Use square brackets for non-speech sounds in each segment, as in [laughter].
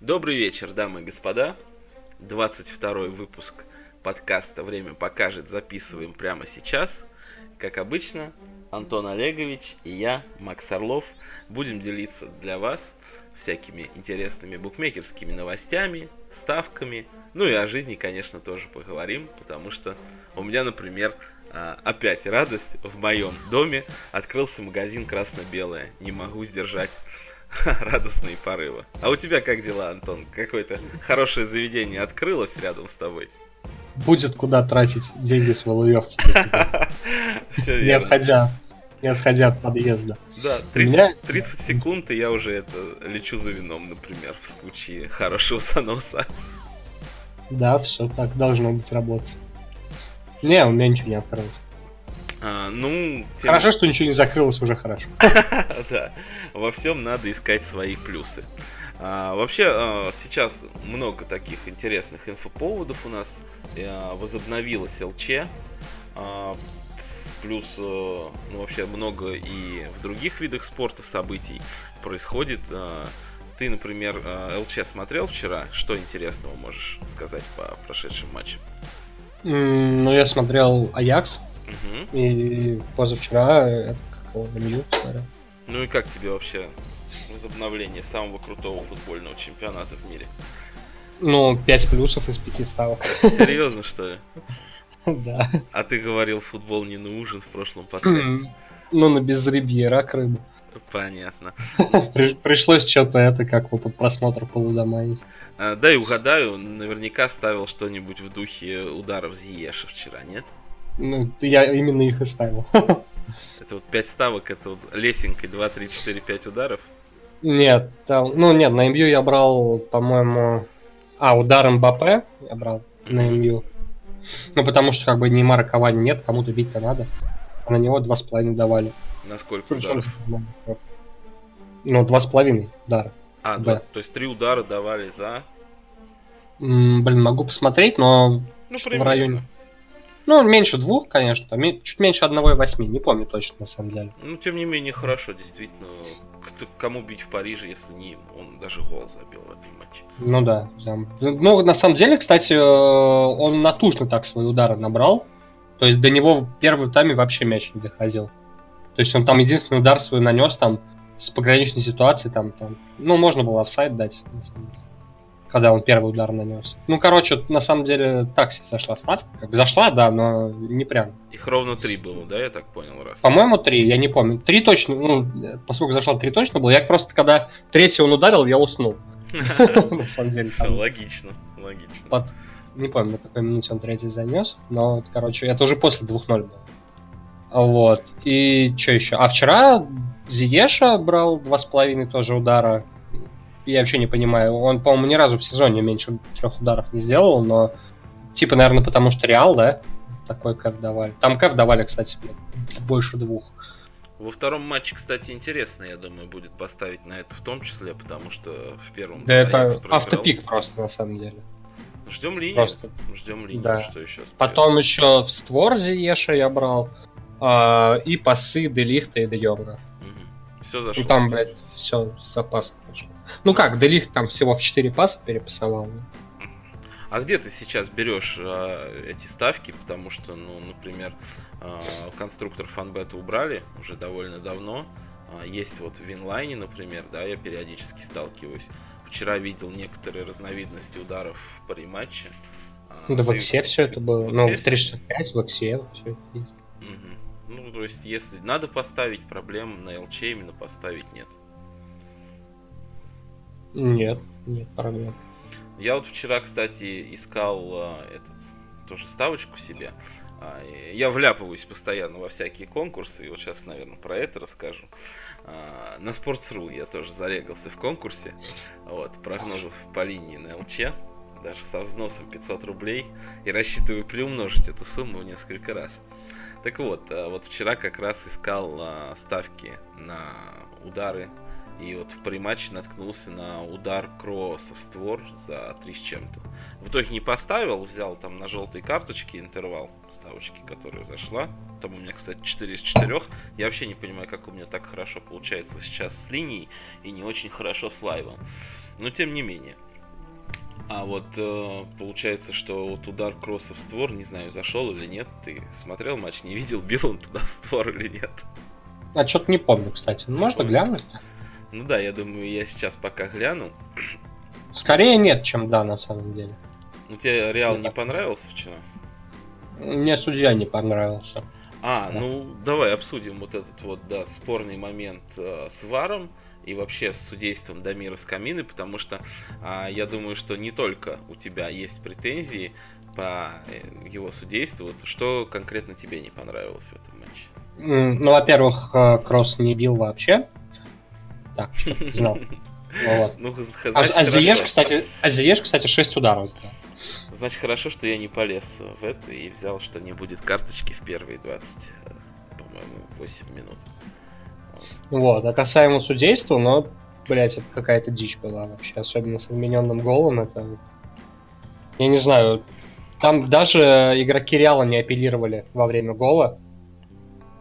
Добрый вечер, дамы и господа. 22 выпуск подкаста «Время покажет» записываем прямо сейчас. Как обычно, Антон Олегович и я, Макс Орлов, будем делиться для вас всякими интересными букмекерскими новостями, ставками. Ну и о жизни, конечно, тоже поговорим, потому что у меня, например, а, опять радость в моем доме. Открылся магазин красно-белое. Не могу сдержать [laughs] радостные порывы. А у тебя как дела, Антон? Какое-то хорошее заведение открылось рядом с тобой? Будет куда тратить деньги с Валуевцев. [laughs] Не отходя, не отходя от подъезда. Да, 30, меня... 30 секунд, и я уже это лечу за вином, например, в случае хорошего заноса. Да, все так должно быть работать. Не, у меня ничего не открылось. А, ну, тем... Хорошо, что ничего не закрылось, уже хорошо. [laughs] Да, во всем надо искать свои плюсы. А, вообще, а, сейчас много таких интересных инфоповодов у нас. А, возобновилась ЛЧ. А, плюс, а, ну, вообще много и в других видах спорта событий происходит. А, ты, например, а, ЛЧ смотрел вчера. Что интересного можешь сказать по прошедшим матчам? Ну, я смотрел Аякс. Угу. И позавчера это какого Лемью смотрел. Ну и как тебе вообще возобновление самого крутого футбольного чемпионата в мире? Ну, 5 плюсов из 5 ставок. Серьезно, что ли? [laughs] Да. А ты говорил, футбол не нужен в прошлом подкасте. Ну, на безрыбье рак рыбы. Понятно. [laughs] Пришлось что-то это, как вот просмотр полудоманить. А, да и угадаю, наверняка ставил что-нибудь в духе ударов Зиеша вчера, нет? Ну, я именно их и ставил. [laughs] Это вот 5 ставок, это вот лесенкой 2, 3, 4, 5 ударов? Нет, там, ну нет, на МЮ я брал, по-моему... А, удар МБП я брал mm-hmm. на МЮ. Ну, потому что как бы Неймара Кавани нет, кому-то бить-то надо. А на него 2,5 давали. На сколько ударов? Ну, 2,5 удара. А, да. то есть 3 удара давали за... М, блин, могу посмотреть, но ну, в районе... Ну, меньше двух, конечно, чуть меньше одного и восьми, не помню точно, на самом деле. Ну, тем не менее, хорошо, действительно. Кто, кому бить в Париже, если не им? Он даже гол забил в этом матче. Ну да, да. Ну, на самом деле, кстати, э, он натужно так свои удары набрал. То есть до него в первом тайме вообще мяч не доходил. То есть он там единственный удар свой нанес там с пограничной ситуации, там, там, ну, можно было офсайд дать, на самом деле когда он первый удар нанес. Ну, короче, на самом деле такси сошла ставка. Как зашла, да, но не прям. Их ровно три было, да, я так понял, раз? По-моему, три, я не помню. Три точно, ну, поскольку зашла три точно было, я просто, когда третий он ударил, я уснул. [laughs] На самом деле. Логично, логично. Не помню, на какой минуте он третий занес, но, короче, это уже после 2-0 было. Вот. И что еще? А вчера Зиеша брал два с половиной тоже удара я вообще не понимаю. Он, по-моему, ни разу в сезоне меньше трех ударов не сделал, но типа, наверное, потому что Реал, да, такой кэп давали. Там кэп давали, кстати, больше двух. Во втором матче, кстати, интересно, я думаю, будет поставить на это в том числе, потому что в первом... Да это автопик просто, на самом деле. Ждем линию. Просто. Ждем линию, да. что еще остается. Потом еще в створ Зиеша я брал. Э, и пасы Делихта и Дейорга. Угу. Все зашло. Ну там, блядь, все с запасом. Ну как, Делих там всего в 4 паса перепасовал. А где ты сейчас берешь а, эти ставки? Потому что, ну, например, а, конструктор фанбета убрали уже довольно давно. А, есть вот в Винлайне, например, да, я периодически сталкиваюсь. Вчера видел некоторые разновидности ударов в париматче. А, да, в Оксе все это было. Ну, в 365, в Оксе все это есть. Угу. Ну, то есть, если надо поставить, проблем на ЛЧ именно поставить нет. Нет, нет проблем. Я вот вчера, кстати, искал а, этот тоже ставочку себе. А, я вляпываюсь постоянно во всякие конкурсы, и вот сейчас, наверное, про это расскажу. А, на Sports.ru я тоже зарегался в конкурсе, вот, прогнозов по линии на ЛЧ, даже со взносом 500 рублей, и рассчитываю приумножить эту сумму в несколько раз. Так вот, а, вот вчера как раз искал а, ставки на удары и вот в париматче наткнулся на удар Кросса в створ за 3 с чем-то. В итоге не поставил, взял там на желтой карточке интервал ставочки, которая зашла. Там у меня, кстати, 4 из 4. Я вообще не понимаю, как у меня так хорошо получается сейчас с линией и не очень хорошо с лайвом. Но тем не менее. А вот э, получается, что вот удар кросса в створ, не знаю, зашел или нет. Ты смотрел матч, не видел, [laughs] бил он туда в створ или нет? А что-то не помню, кстати. Ну, можно помню. глянуть? Ну да, я думаю, я сейчас пока гляну. Скорее нет, чем да, на самом деле. Ну тебе Реал Ну, не так. понравился вчера? Мне судья не понравился. А, Да. ну давай обсудим вот этот вот, да, спорный момент э, с Варом и вообще с судейством Дамира Скамины, потому что а, я думаю, что не только у тебя есть претензии по э, его судейству. Вот Что конкретно тебе не понравилось в этом матче? Ну, во-первых, э, Кросс не бил вообще. Так, знал. [laughs] Вот. Ну, А, значит, кстати, а Зиеш, кстати, 6 ударов сделал. Значит, хорошо, что я не полез в это и взял, что не будет карточки в первые 20, э, по-моему, 8 минут. Вот, а касаемо судейства, ну, блять, это какая-то дичь была вообще, особенно с отмененным голом, это... Я не знаю, там даже игроки Реала не апеллировали во время гола,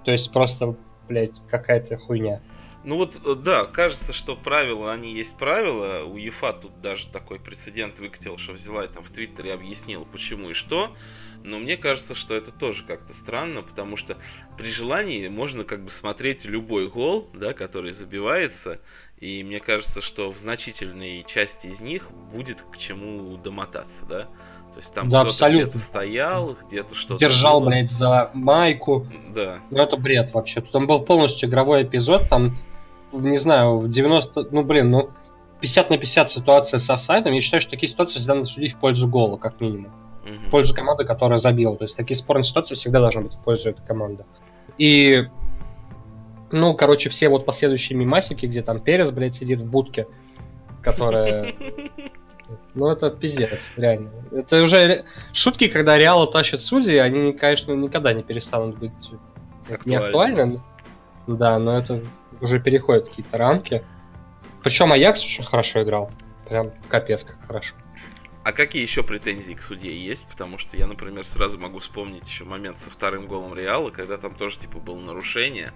то есть просто, блять, какая-то хуйня. Ну вот, э, да, кажется, что правила, они есть правила. У ЕФА тут даже такой прецедент выкатил, что взяла и там в Твиттере объяснила, почему и что. Но мне кажется, что это тоже как-то странно, потому что при желании можно как бы смотреть любой гол, да, который забивается. И мне кажется, что в значительной части из них будет к чему домотаться, да. То есть там Да, кто-то где-то стоял, где-то что-то Держал, было. блядь, за майку, Да. ну это бред вообще. Там был полностью игровой эпизод, там, не знаю, в 90, ну блин, ну 50 на 50 ситуация с офсайдом, я считаю, что такие ситуации всегда надо судить в пользу гола, как минимум. В пользу команды, которая забила. То есть такие спорные ситуации всегда должны быть в пользу этой команды. И, ну, короче, все вот последующие мимасики, где там Перес, блядь, сидит в будке, которая... [laughs] Ну, это пиздец, реально. Это уже шутки, когда Реала тащат судьи, они, конечно, никогда не перестанут быть не Актуально. актуальны. Да, но это уже переходит какие-то рамки. Причем Аякс очень хорошо играл. Прям капец как хорошо. А какие еще претензии к судье есть? Потому что я, например, сразу могу вспомнить еще момент со вторым голом Реала, когда там тоже типа было нарушение.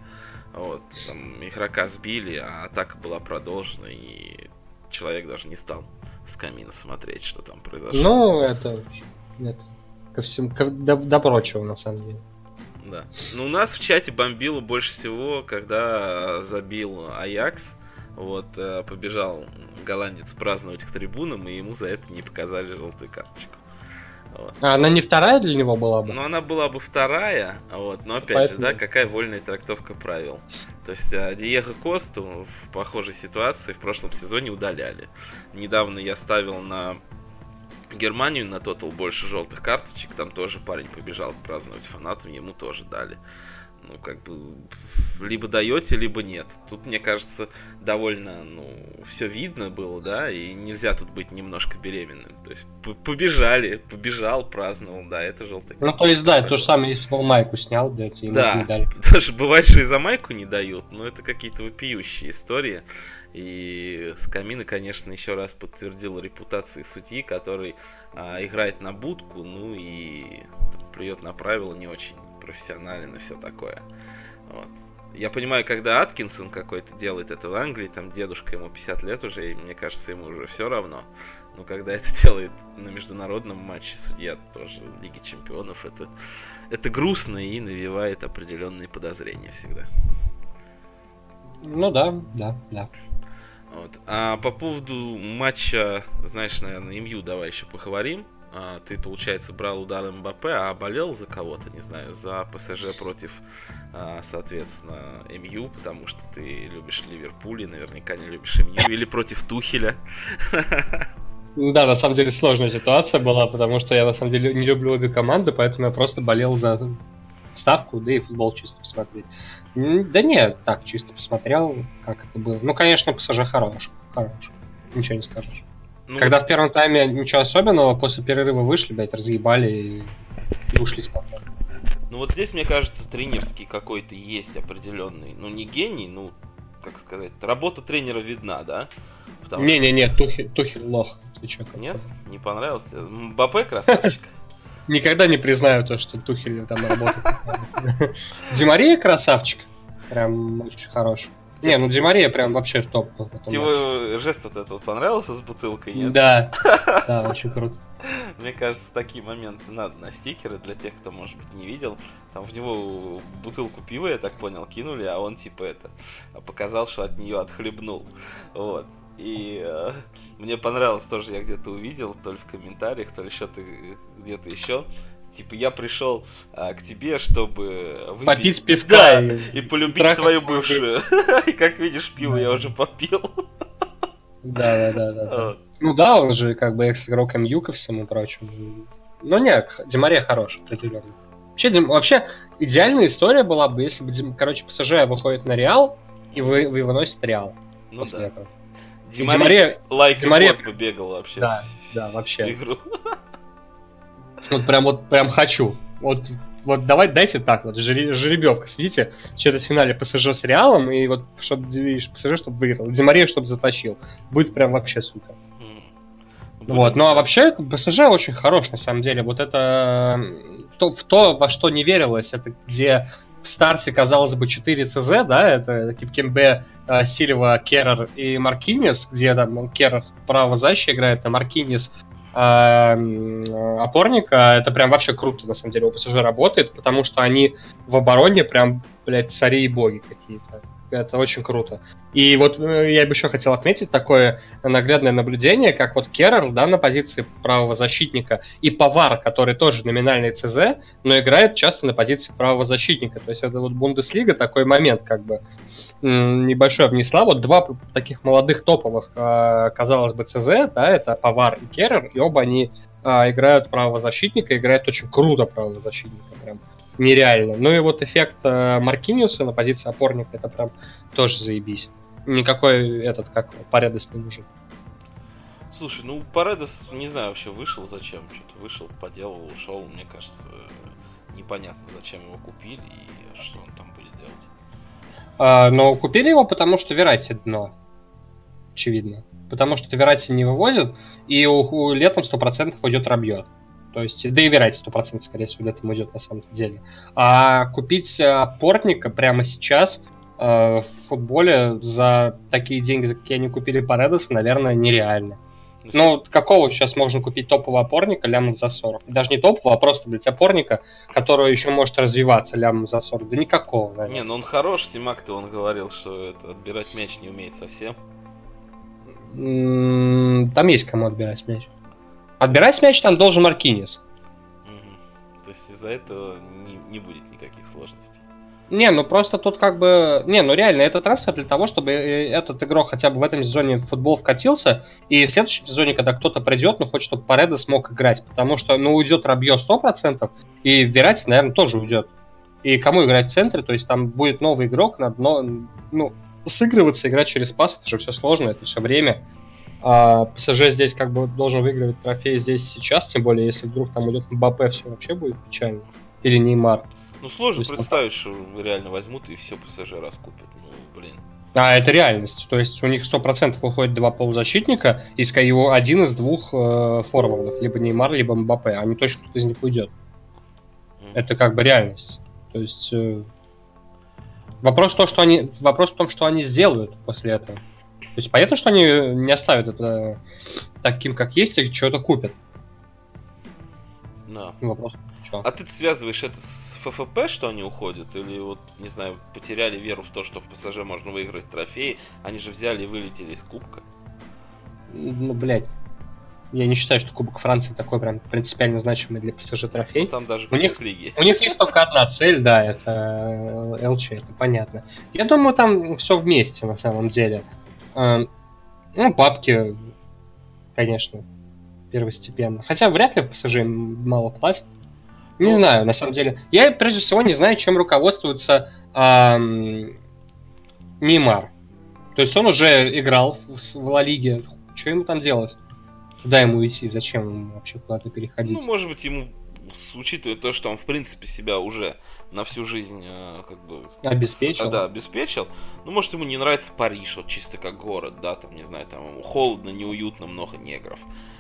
Вот, там игрока сбили, а атака была продолжена, и человек даже не стал с камина смотреть, что там произошло. Ну, это, это ко всему, ко- до, до прочего, на самом деле. Да. Ну, у нас в чате бомбило больше всего, когда забил Аякс. Вот, э, побежал голландец праздновать к трибунам, и ему за это не показали желтую карточку. Вот. А она не вторая для него была бы? Ну, она была бы вторая, вот, но опять Поэтому- же, да, какая вольная трактовка правил. То есть а, Диего Косту в похожей ситуации в прошлом сезоне удаляли. Недавно я ставил на Германию на тотал больше желтых карточек, там тоже парень побежал праздновать фанатам, ему тоже дали. Ну, как бы, либо даете, либо нет. Тут, мне кажется, довольно, ну, все видно было, да, и нельзя тут быть немножко беременным. То есть, побежали, побежал, праздновал, да, это желтый Ну, то есть, да, то же самое, если бы майку снял, да, ему Да. не дали. [laughs] Даже бывает, что и за майку не дают, но это какие-то вопиющие истории. И Скамина, конечно, еще раз подтвердил репутации судьи, который а, играет на будку, ну и там, плюет на правила не очень профессионален и все такое. Вот. Я понимаю, когда Аткинсон какой-то делает это в Англии, там дедушка ему 50 лет уже, и мне кажется, ему уже все равно. Но когда это [laughs] делает на международном матче судья тоже Лиги Чемпионов, это, это грустно и навевает определенные подозрения всегда. Ну да, да, да. Вот. А по поводу матча, знаешь, наверное, МЮ давай еще поговорим. А, ты, получается, брал удар МБП, а болел за кого-то, не знаю, за ПСЖ против, а, соответственно, МЮ, потому что ты любишь Ливерпуль и наверняка не любишь МЮ, или против Тухеля. Да, на самом деле сложная ситуация была, потому что я на самом деле не люблю обе команды, поэтому я просто болел за ставку, да и футбол чисто посмотреть. Да нет, так, чисто посмотрел, как это было. Ну, конечно, ПСЖ хорош, хорош. Ничего не скажешь. Ну, Когда в первом тайме ничего особенного, после перерыва вышли, блядь, разъебали и, и ушли спокойно. Ну вот здесь, мне кажется, тренерский какой-то есть определенный, ну не гений, ну, как сказать, работа тренера видна, да? Потому что- Не-не-не, Тухель, Тухель лох. Ты чё, Нет? Не понравился? Мбаппе красавчик. [laughs] Никогда не признаю то, что Тухель там работает. Димария красавчик. Прям очень хороший. Не, ну Демария прям вообще топ. Тебе жест вот этот вот понравился с бутылкой, нет? Да, [laughs] да, очень круто. Мне кажется, такие моменты надо на стикеры для тех, кто, может быть, не видел. Там в него бутылку пива, я так понял, кинули, а он типа это показал, что от нее отхлебнул. Вот. И э, мне понравилось тоже, я где-то увидел, то ли в комментариях, то ли что-то где-то еще. Типа, я пришел а, к тебе, чтобы выпить... Попить пивка. Да, и, и полюбить твою бывшую. [laughs] И как видишь, пиво я уже попил. Да, да, да, да. Ну да, он же как бы экс-игрок МЮ ко всему прочему. Ну нет, Демаре хорош, определенно. Вообще, Дим, вообще, идеальная история была бы, если бы, короче, ПСЖ выходит на Реал, и вы, вы выносит Реал. Ну да. Этого. Димаре, лайк Димаре... бы бегал вообще. Да, да, вообще. Игру. Вот прям вот прям хочу. Вот, вот давай дайте так, вот жеребьевка, в финале ПСЖ с Реалом, и вот чтобы ПСЖ, чтобы выиграл, Димаре, чтобы затащил. Будет прям вообще супер. Вот, ну а вообще ПСЖ очень хорош, на самом деле. Вот это то, в то, во что не верилось, это где в старте, казалось бы, 4 ЦЗ, да, это Кипкембе, Сильва, Керрер и Маркинес, где там Керрер право защиты играет, а Маркинес э, опорника, это прям вообще круто, на самом деле, у ПСЖ работает, потому что они в обороне прям, блядь, цари и боги какие-то. Это очень круто. И вот э, я бы еще хотел отметить такое наглядное наблюдение, как вот Керрер, да, на позиции правого защитника, и Повар, который тоже номинальный ЦЗ, но играет часто на позиции правого защитника. То есть это вот Бундеслига такой момент, как бы небольшой внесла. Вот два таких молодых топовых, э, казалось бы, ЦЗ, да, это Повар и Керрер, и оба они а, играют правого защитника, играют очень круто правого защитника, прям нереально. Ну и вот эффект э, Маркиниуса на позиции опорника, это прям тоже заебись. Никакой этот, как Паредос не нужен. Слушай, ну Паредос, не знаю, вообще вышел зачем, что-то вышел, поделал, ушел, мне кажется, непонятно, зачем его купили и что он там будет делать. А, но купили его, потому что Верати дно, очевидно. Потому что Верати не вывозят, и у, у летом 100% уйдет Рабьет. То есть, да и Верати 100% скорее всего летом идет на самом деле. А купить э, портника прямо сейчас э, в футболе за такие деньги, за какие они купили Паредоса, наверное, нереально. Ну, какого сейчас можно купить топового опорника лямом за 40? Даже не топового, а просто, блядь, опорника, который еще может развиваться лямом за 40. Да никакого, наверное. Не, ну он хорош, Тимак-то он говорил, что это, отбирать мяч не умеет совсем. Там есть кому отбирать мяч. Отбирать мяч там должен Маркинис. Угу. То есть из-за этого не, не будет никаких сложностей. Не, ну просто тут как бы... Не, ну реально, это трансфер для того, чтобы э, этот игрок хотя бы в этом сезоне в футбол вкатился, и в следующем сезоне, когда кто-то придет, ну хочет, чтобы Пареда смог играть, потому что, ну, уйдет Рабье 100%, и Верати, наверное, тоже уйдет. И кому играть в центре, то есть там будет новый игрок, надо, но, ну, сыгрываться, играть через пас, это же все сложно, это все время. А ПСЖ здесь как бы должен выигрывать трофей здесь сейчас, тем более, если вдруг там идет Мбаппе, все вообще будет печально. Или Неймар. Ну, сложно есть, представить, что реально возьмут и все ПСЖ раскупят. Ну, блин. А, это реальность. То есть у них 100% выходит два полузащитника, из его один из двух э, форвардов. Либо Неймар, либо Мбаппе. Не точно кто из них уйдет. Mm. Это как бы реальность. То есть... Э, вопрос, то, что они, вопрос в том, что они сделают после этого. То есть понятно, что они не оставят это таким, как есть, и что-то купят. Да. Вопрос. А ты связываешь это с ФФП, что они уходят? Или вот, не знаю, потеряли веру в то, что в ПСЖ можно выиграть трофеи? Они же взяли и вылетели из Кубка. Ну, блядь. Я не считаю, что Кубок Франции такой прям принципиально значимый для ПСЖ трофей. Ну, там даже у них, лиги. У них есть только одна цель, да, это ЛЧ, это понятно. Я думаю, там все вместе на самом деле. Э, ну, папки, конечно, первостепенно. Хотя вряд ли ПСЖ мало платят. Не знаю, на самом деле. Я, прежде всего, не знаю, чем руководствуется эм, Неймар. То есть он уже играл в, в Ла Лиге. Что ему там делать? Куда ему идти? Зачем ему вообще куда-то переходить? Ну, может быть, ему учитывая то, что он, в принципе, себя уже на всю жизнь э, как бы... Обеспечил. Да, обеспечил. Ну, может, ему не нравится Париж, вот чисто как город, да, там, не знаю, там холодно, неуютно, много негров.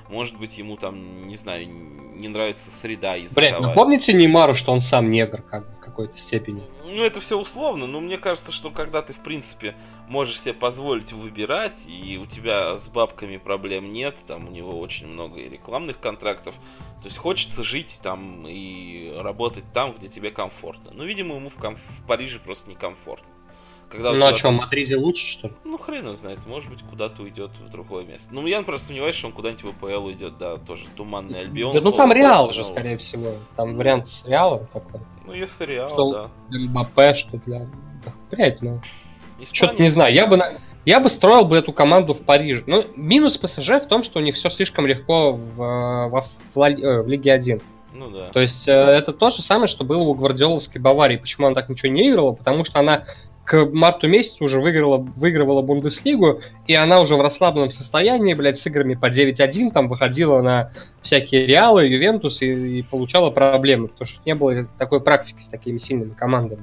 Может быть, ему там, не знаю, не нравится среда языковая. Блин, ну помните Неймару, что он сам негр, как в какой-то степени? Ну, это все условно, но мне кажется, что когда ты, в принципе, можешь себе позволить выбирать, и у тебя с бабками проблем нет, там у него очень много и рекламных контрактов, то есть хочется жить там и работать там, где тебе комфортно. Ну, видимо, ему в, ком- в Париже просто некомфортно. Когда ну, а что, в Мадриде лучше, что ли? Ну, хрен его знает, может быть, куда-то уйдет в другое место. Ну, я просто сомневаюсь, что он куда-нибудь в АПЛ уйдет, да, тоже туманный Альбион. Да, ну, там Реал же, скорее всего. Там вариант с Реалом такой. Ну, если Реал, что да. Для Мбаппе, что для... Блять, ну... Что-то не знаю, я бы, я бы строил бы эту команду в Париже. Ну, минус ПСЖ в том, что у них все слишком легко в, в, в, э, в Лиге 1. Ну да. То есть э, это то же самое, что было у Гвардиоловской Баварии. Почему она так ничего не играла? Потому что она к марту месяцу уже выиграла, выигрывала Бундеслигу, и она уже в расслабленном состоянии, блядь, с играми по 9-1 там выходила на всякие Реалы, Ювентус и, и получала проблемы, потому что не было такой практики с такими сильными командами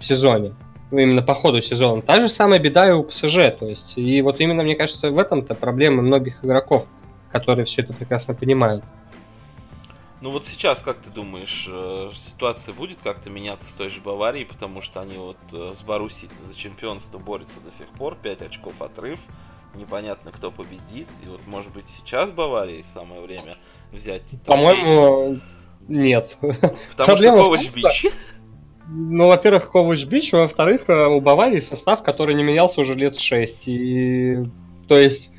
в сезоне. Ну, именно по ходу сезона. Та же самая беда и у ПСЖ. То есть, и вот именно, мне кажется, в этом-то проблема многих игроков, которые все это прекрасно понимают. Ну вот сейчас, как ты думаешь, э, ситуация будет как-то меняться с той же Баварией, потому что они вот э, с Боруссией за чемпионство борются до сих пор, 5 очков отрыв, непонятно кто победит, и вот может быть сейчас Баварии самое время взять... По-моему, нет. Потому Проблема что Ковач Бич. Ну, во-первых, Ковач Бич, во-вторых, э, у Баварии состав, который не менялся уже лет 6, и... То есть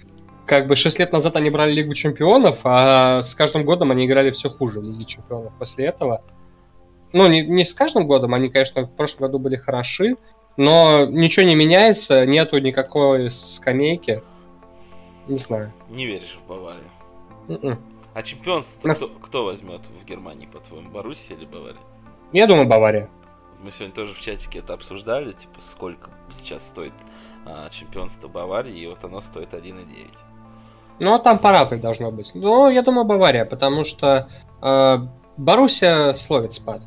как бы 6 лет назад они брали Лигу Чемпионов, а с каждым годом они играли все хуже в Лиге Чемпионов после этого. Ну, не, не с каждым годом, они, конечно, в прошлом году были хороши, но ничего не меняется, нету никакой скамейки. Не знаю. Не веришь в Баварию? Mm-mm. М-м. А чемпионство Нас... кто, кто возьмет в Германии, по-твоему, Боруссия или Бавария? Я думаю, Бавария. Мы сегодня тоже в чатике это обсуждали, типа, сколько сейчас стоит а, чемпионство Баварии, и вот оно стоит 1,9. Ну, там пора должно быть. Ну, я думаю, Бавария, потому что э, Боруссия словит спад.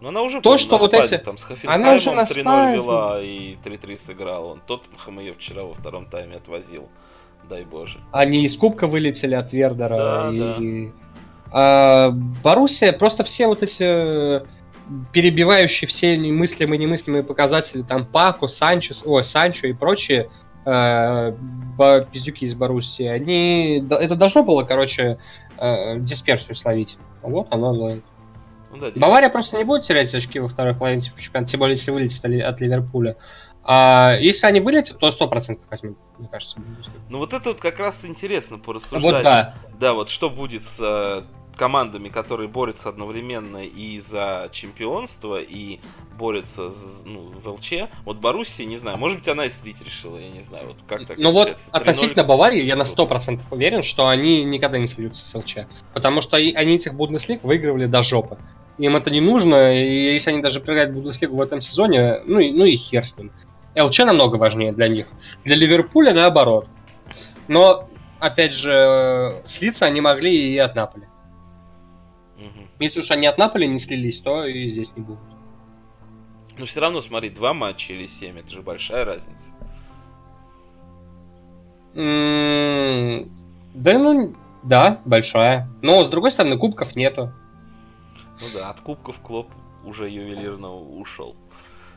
Но она уже то, что на вот спаде, эти... там с Хофенхаймом 3-0 вела и 3-3 сыграл. Он Тоттенхэм ее вчера во втором тайме отвозил. Дай боже. Они из Кубка вылетели от Вердера. Да, и... да. А, Боруссия, просто все вот эти перебивающие все немыслимые и немыслимые показатели, там Паку, Санчес, о, Санчо и прочие, э, пиздюки из Боруссии, они... Это должно было, короче, э, дисперсию словить. Вот оно ловит. Ну, да, Бавария просто не будет терять очки во второй половине чемпионата, тем более, если вылетит от Ливерпуля. А если они вылетят, то 100% возьмут, мне кажется. Ну вот это вот как раз интересно порассуждать. Вот да. Да, вот что будет с э, командами, которые борются одновременно и за чемпионство, и борются ну, в ЛЧ. Вот Боруссия, не знаю, может быть, она и слить решила, я не знаю. Вот как так ну вот относительно Баварии я на 100% уверен, что они никогда не сольются с ЛЧ. Потому что они этих Бундеслиг выигрывали до жопы. Им это не нужно, и если они даже проиграют Бундеслигу в этом сезоне, ну и, ну и хер с ним. ЛЧ намного важнее для них. Для Ливерпуля наоборот. Но, опять же, слиться они могли и от Наполи. Если уж они от Наполи не слились, то и здесь не будут. Но все равно, смотри, два матча или семь, это же большая разница. да, ну, да, большая. Но, с другой стороны, кубков нету. Ну да, от кубков Клоп уже ювелирно ушел.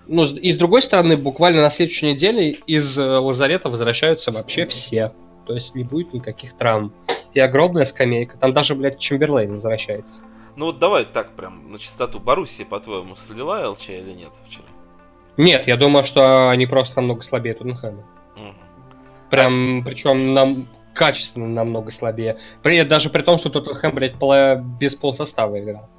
Ну, и с другой стороны, буквально на следующей неделе из э, лазарета возвращаются вообще все. То есть не будет никаких травм. И огромная скамейка. Там даже, блядь, Чемберлейн возвращается. Ну вот давай так прям на чистоту. Боруссия, по-твоему, слила ЛЧ или нет вчера? Нет, я думаю, что они просто намного слабее Тоттенхэма. Угу. Прям, а... причем нам качественно намного слабее. При, даже при том, что Тоттенхэм, блядь, без полсостава играл.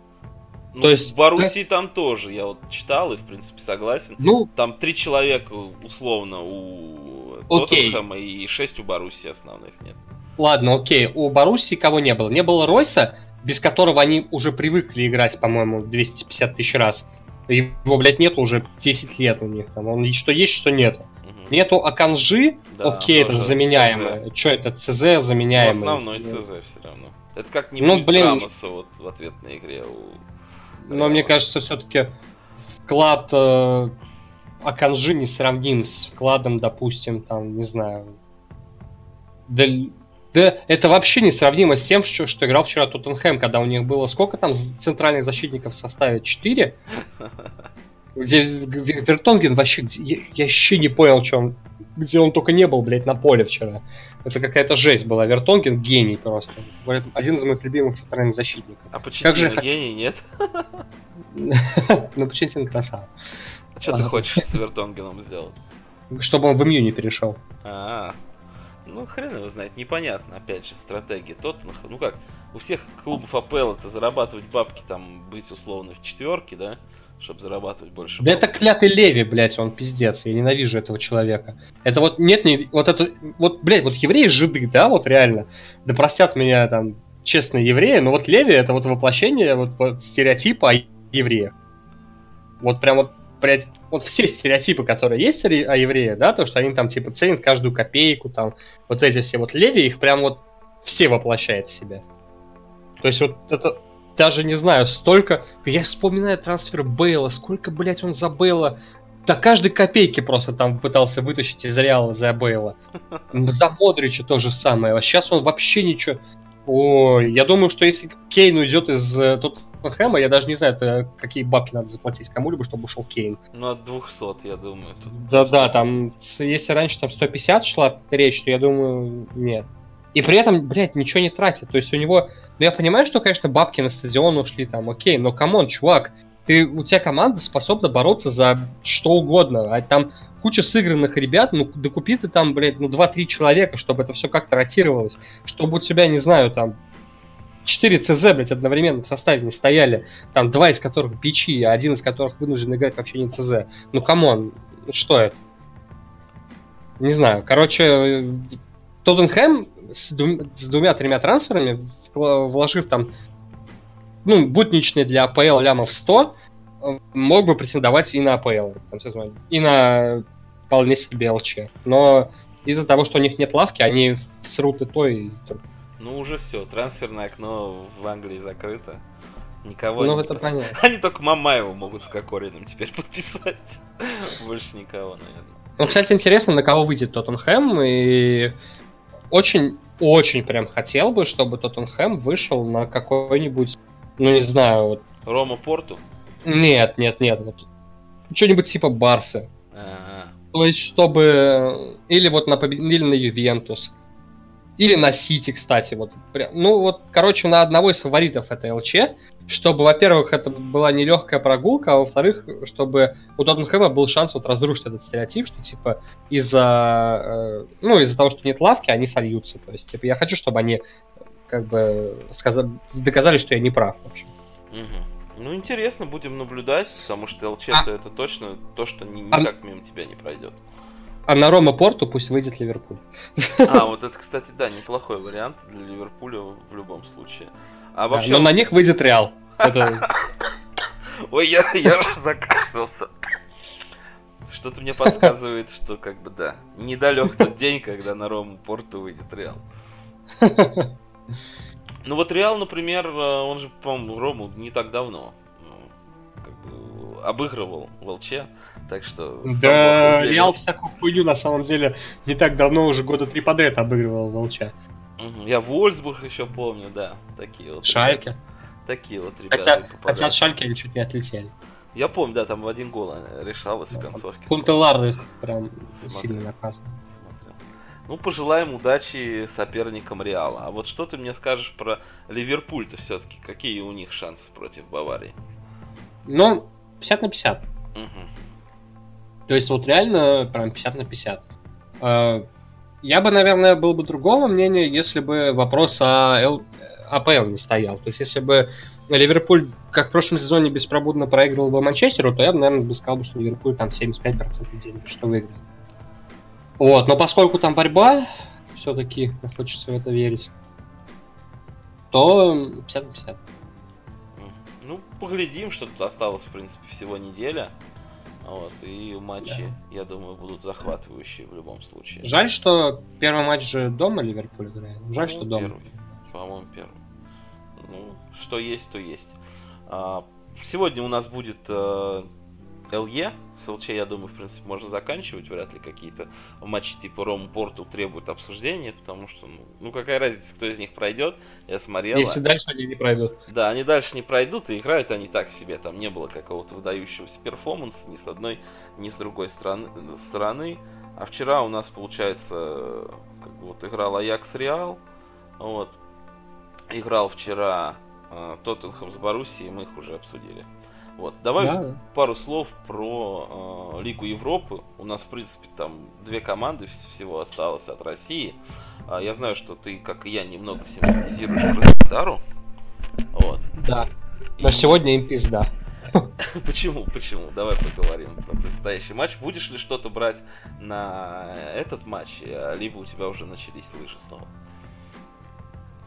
Ну, То есть... В Боруссии там тоже, я вот читал и, в принципе, согласен. Ну... Там три человека, условно, у окей. Тоттенхэма и шесть у Боруссии основных нет. Ладно, окей. У Боруссии кого не было? Не было Ройса, без которого они уже привыкли играть, по-моему, 250 тысяч раз. Его, блядь, нет уже 10 лет у них. Там. Он что есть, что нет. Угу. Нету Аканжи, да, окей, это заменяемое. Что это, ЦЗ заменяемый? Ну, основной ЦЗ все равно. Это как не ну, блин... Рамоса вот в ответной игре у... Но мне кажется, все-таки вклад э, Аканжи не сравним с вкладом, допустим, там, не знаю, Дель да, это вообще не сравнимо с тем, что, что играл вчера Тоттенхэм, когда у них было сколько там центральных защитников в составе? Четыре? Где Вертонген вообще, где, я, я вообще не понял, что он, где он только не был, блядь, на поле вчера. Это какая-то жесть была. Вертонген гений просто. Один из моих любимых центральных защитников. А почему же гений, нет? [laughs] Ну, Почетин красава. А что ты хочешь с Вертонгеном сделать? Чтобы он в МЮ не перешел. А, ну хрен его знает, непонятно, опять же, стратегия. Тот, ну как, у всех клубов АПЛ это зарабатывать бабки, там, быть условно в четверке, да? чтобы зарабатывать больше. Да это клятый Леви, блядь, он пиздец. Я ненавижу этого человека. Это вот нет, не, вот это, вот, блядь, вот евреи жиды, да, вот реально. Да простят меня там честные евреи, но вот Леви это вот воплощение вот, вот стереотипа о евреях. Вот прям вот, блядь, вот все стереотипы, которые есть о евреях, да, то, что они там типа ценят каждую копейку, там, вот эти все вот Леви, их прям вот все воплощает в себя. То есть вот это даже не знаю, столько... Я вспоминаю трансфер Бейла, сколько, блядь, он за Бейла... До каждой копейки просто там пытался вытащить из Реала за Бейла. За Модрича то же самое. А сейчас он вообще ничего... Ой, я думаю, что если Кейн уйдет из э, Тоттенхэма, я даже не знаю, это какие бабки надо заплатить кому-либо, чтобы ушел Кейн. Ну, от 200, я думаю. Да-да, там, если раньше там 150 шла речь, то я думаю, нет. И при этом, блядь, ничего не тратит. То есть у него ну, я понимаю, что, конечно, бабки на стадион ушли там, окей, но come on, чувак, ты, у тебя команда способна бороться за что угодно, а там куча сыгранных ребят, ну, докупи ты там, блядь, ну, 2-3 человека, чтобы это все как-то ротировалось, чтобы у тебя, не знаю, там, 4 ЦЗ, блядь, одновременно в составе не стояли, там, два из которых бичи, а один из которых вынужден играть вообще не ЦЗ. Ну, come on, что это? Не знаю, короче, Тоттенхэм с, с двумя-тремя трансферами вложив там, ну, будничный для АПЛ лямов 100, мог бы претендовать и на АПЛ сезона, и на вполне себе ЛЧ. Но из-за того, что у них нет лавки, они срут и то, и то. Ну, уже все, трансферное окно в Англии закрыто. Никого ну, не это [laughs] понятно. Они только Мамаева могут с Кокориным теперь [laughs] подписать. Больше никого, наверное. Ну, кстати, интересно, на кого выйдет Тоттенхэм, и очень очень прям хотел бы, чтобы Тоттенхэм вышел на какой-нибудь, ну не знаю, вот... Рома Порту? Нет, нет, нет, вот что-нибудь типа Барсы. А-а-а. То есть, чтобы... Или вот на, или на Ювентус. Или на Сити, кстати. Вот. Ну вот, короче, на одного из фаворитов это ЛЧ, чтобы, во-первых, это была нелегкая прогулка, а во-вторых, чтобы у Тоттенхэма был шанс вот разрушить этот стереотип, что типа из-за э, ну из-за того, что нет лавки, они сольются. То есть, типа, я хочу, чтобы они как бы сказали, доказали, что я не прав, в общем. Угу. Ну, интересно, будем наблюдать, потому что ЛЧ а... это точно то, что ни, никак а... мимо тебя не пройдет. А на Рома Порту пусть выйдет Ливерпуль. А, [laughs] вот это, кстати, да, неплохой вариант для Ливерпуля в любом случае. А вообще... Да, но на них выйдет Реал. Это... [laughs] Ой, я, я закашлялся. Что-то мне подсказывает, [laughs] что как бы да, недалек тот день, когда на Рому Порту выйдет Реал. Ну вот Реал, например, э, он же, по-моему, Рому не так давно ну, как бы, обыгрывал в ЛЧ, так что... Да, Реал всякую хуйню на самом деле не так давно, уже года три подряд обыгрывал в ЛЧ. Я Вольсбург еще помню, да, такие вот. Шальки. Ребята. Такие вот ребята хотя, хотя от Шальки они чуть не отлетели. Я помню, да, там в один гол решалось в концовке. Кунтелар их прям Смотрел. сильно наказывал. Ну, пожелаем удачи соперникам Реала. А вот что ты мне скажешь про Ливерпуль-то все-таки? Какие у них шансы против Баварии? Ну, 50 на 50. Угу. То есть вот реально прям 50 на 50. А, я бы, наверное, был бы другого мнения, если бы вопрос о Л... АПЛ не стоял. То есть если бы Ливерпуль, как в прошлом сезоне, беспробудно проигрывал бы Манчестеру, то я бы, наверное, бы сказал, что Ливерпуль там 75% денег, что выиграл. Вот, но поскольку там борьба, все-таки хочется в это верить, то 50 на 50. Ну, поглядим, что тут осталось, в принципе, всего неделя. Вот, и матчи, да. я думаю, будут захватывающие в любом случае. Жаль, что первый матч же дома Ливерпуль играет. Жаль, ну, что дома. Первый. По-моему, первый. Ну, что есть, то есть. А, сегодня у нас будет э, ЛЕ. С ЛЧ, я думаю, в принципе, можно заканчивать. Вряд ли какие-то матчи типа Ром Порту требуют обсуждения, потому что, ну, ну, какая разница, кто из них пройдет. Я смотрел. Если дальше они не пройдут. Да, они дальше не пройдут, и играют они так себе. Там не было какого-то выдающегося перформанса ни с одной, ни с другой стороны. стороны. А вчера у нас, получается, как бы вот играл Аякс Реал. Вот. Играл вчера э, Тоттенхэм с Боруссией, мы их уже обсудили. Вот. Давай да, пару слов про э, Лигу Европы. У нас, в принципе, там две команды всего осталось от России. А я знаю, что ты, как и я, немного симпатизируешь Краснодару. Вот. Да. Но и... сегодня им пизда. [laughs] Почему? Почему? Давай поговорим про предстоящий матч. Будешь ли что-то брать на этот матч, а, либо у тебя уже начались лыжи снова?